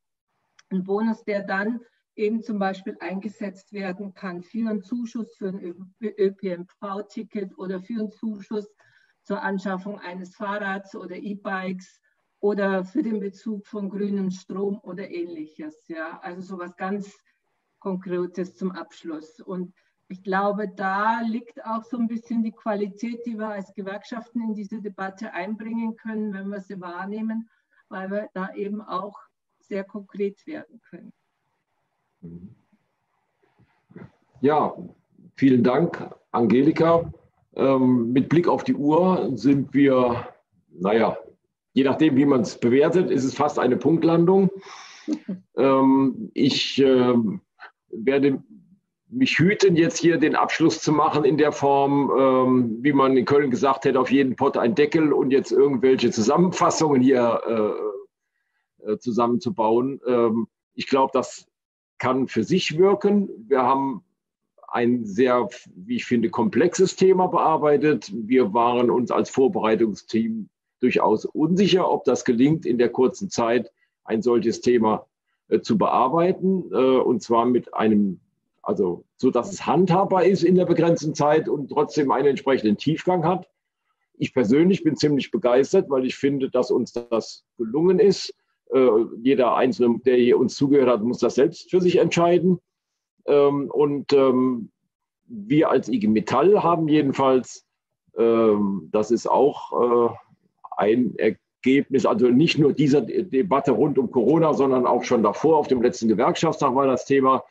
Ein Bonus, der dann eben zum Beispiel eingesetzt werden kann für einen Zuschuss für ein ÖPNV-Ticket oder für einen Zuschuss zur Anschaffung eines Fahrrads oder E-Bikes oder für den Bezug von grünem Strom oder ähnliches. Ja, also sowas ganz Konkretes zum Abschluss. Und ich glaube, da liegt auch so ein bisschen die Qualität, die wir als Gewerkschaften in diese Debatte einbringen können, wenn wir sie wahrnehmen, weil wir da eben auch sehr konkret werden können. Ja, vielen Dank, Angelika. Ähm, mit Blick auf die Uhr sind wir, naja, je nachdem, wie man es bewertet, ist es fast eine Punktlandung. Ähm, ich äh, werde mich hüten, jetzt hier den Abschluss zu machen in der Form, ähm, wie man in Köln gesagt hätte, auf jeden Pott ein Deckel und jetzt irgendwelche Zusammenfassungen hier äh, äh, zusammenzubauen. Ähm, ich glaube, das kann für sich wirken. Wir haben ein sehr, wie ich finde, komplexes Thema bearbeitet. Wir waren uns als Vorbereitungsteam durchaus unsicher, ob das gelingt, in der kurzen Zeit ein solches Thema äh, zu bearbeiten. Äh, und zwar mit einem, also so, dass es handhabbar ist in der begrenzten Zeit und trotzdem einen entsprechenden Tiefgang hat. Ich persönlich bin ziemlich begeistert, weil ich finde, dass uns das gelungen ist. Äh, jeder Einzelne, der hier uns zugehört hat, muss das selbst für sich entscheiden. Ähm, und ähm, wir als IG Metall haben jedenfalls, ähm, das ist auch ein Ergebnis, also nicht nur dieser Debatte rund um Corona, sondern auch schon davor, auf dem letzten Gewerkschaftstag war das Thema,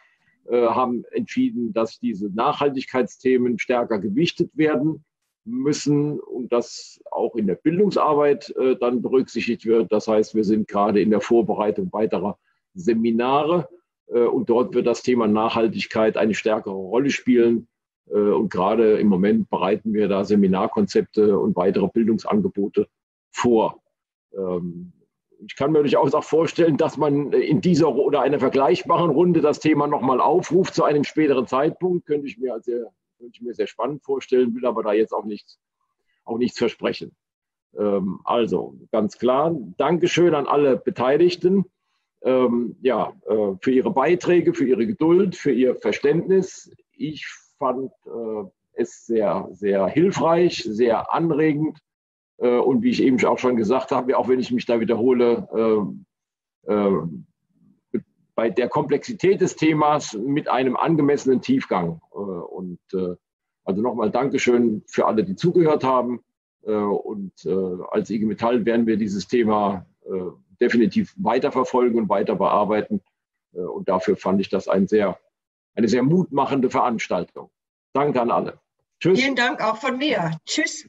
äh, haben entschieden, dass diese Nachhaltigkeitsthemen stärker gewichtet werden müssen und das auch in der Bildungsarbeit äh, dann berücksichtigt wird. Das heißt, wir sind gerade in der Vorbereitung weiterer Seminare äh, und dort wird das Thema Nachhaltigkeit eine stärkere Rolle spielen. Und gerade im Moment bereiten wir da Seminarkonzepte und weitere Bildungsangebote vor. Ähm, ich kann mir durchaus auch vorstellen, dass man in dieser oder einer vergleichbaren Runde das Thema nochmal aufruft zu einem späteren Zeitpunkt. Könnte ich mir sehr, könnte ich mir sehr spannend vorstellen, will aber da jetzt auch nichts, auch nichts versprechen. Ähm, also ganz klar, Dankeschön an alle Beteiligten. Ähm, ja, äh, für Ihre Beiträge, für Ihre Geduld, für Ihr Verständnis. Ich fand äh, es sehr, sehr hilfreich, sehr anregend und wie ich eben auch schon gesagt habe, auch wenn ich mich da wiederhole, bei der Komplexität des Themas mit einem angemessenen Tiefgang. Und also nochmal Dankeschön für alle, die zugehört haben. Und als IG Metall werden wir dieses Thema definitiv weiterverfolgen und weiter bearbeiten. Und dafür fand ich das ein sehr, eine sehr mutmachende Veranstaltung. Danke an alle. Tschüss. Vielen Dank auch von mir. Tschüss.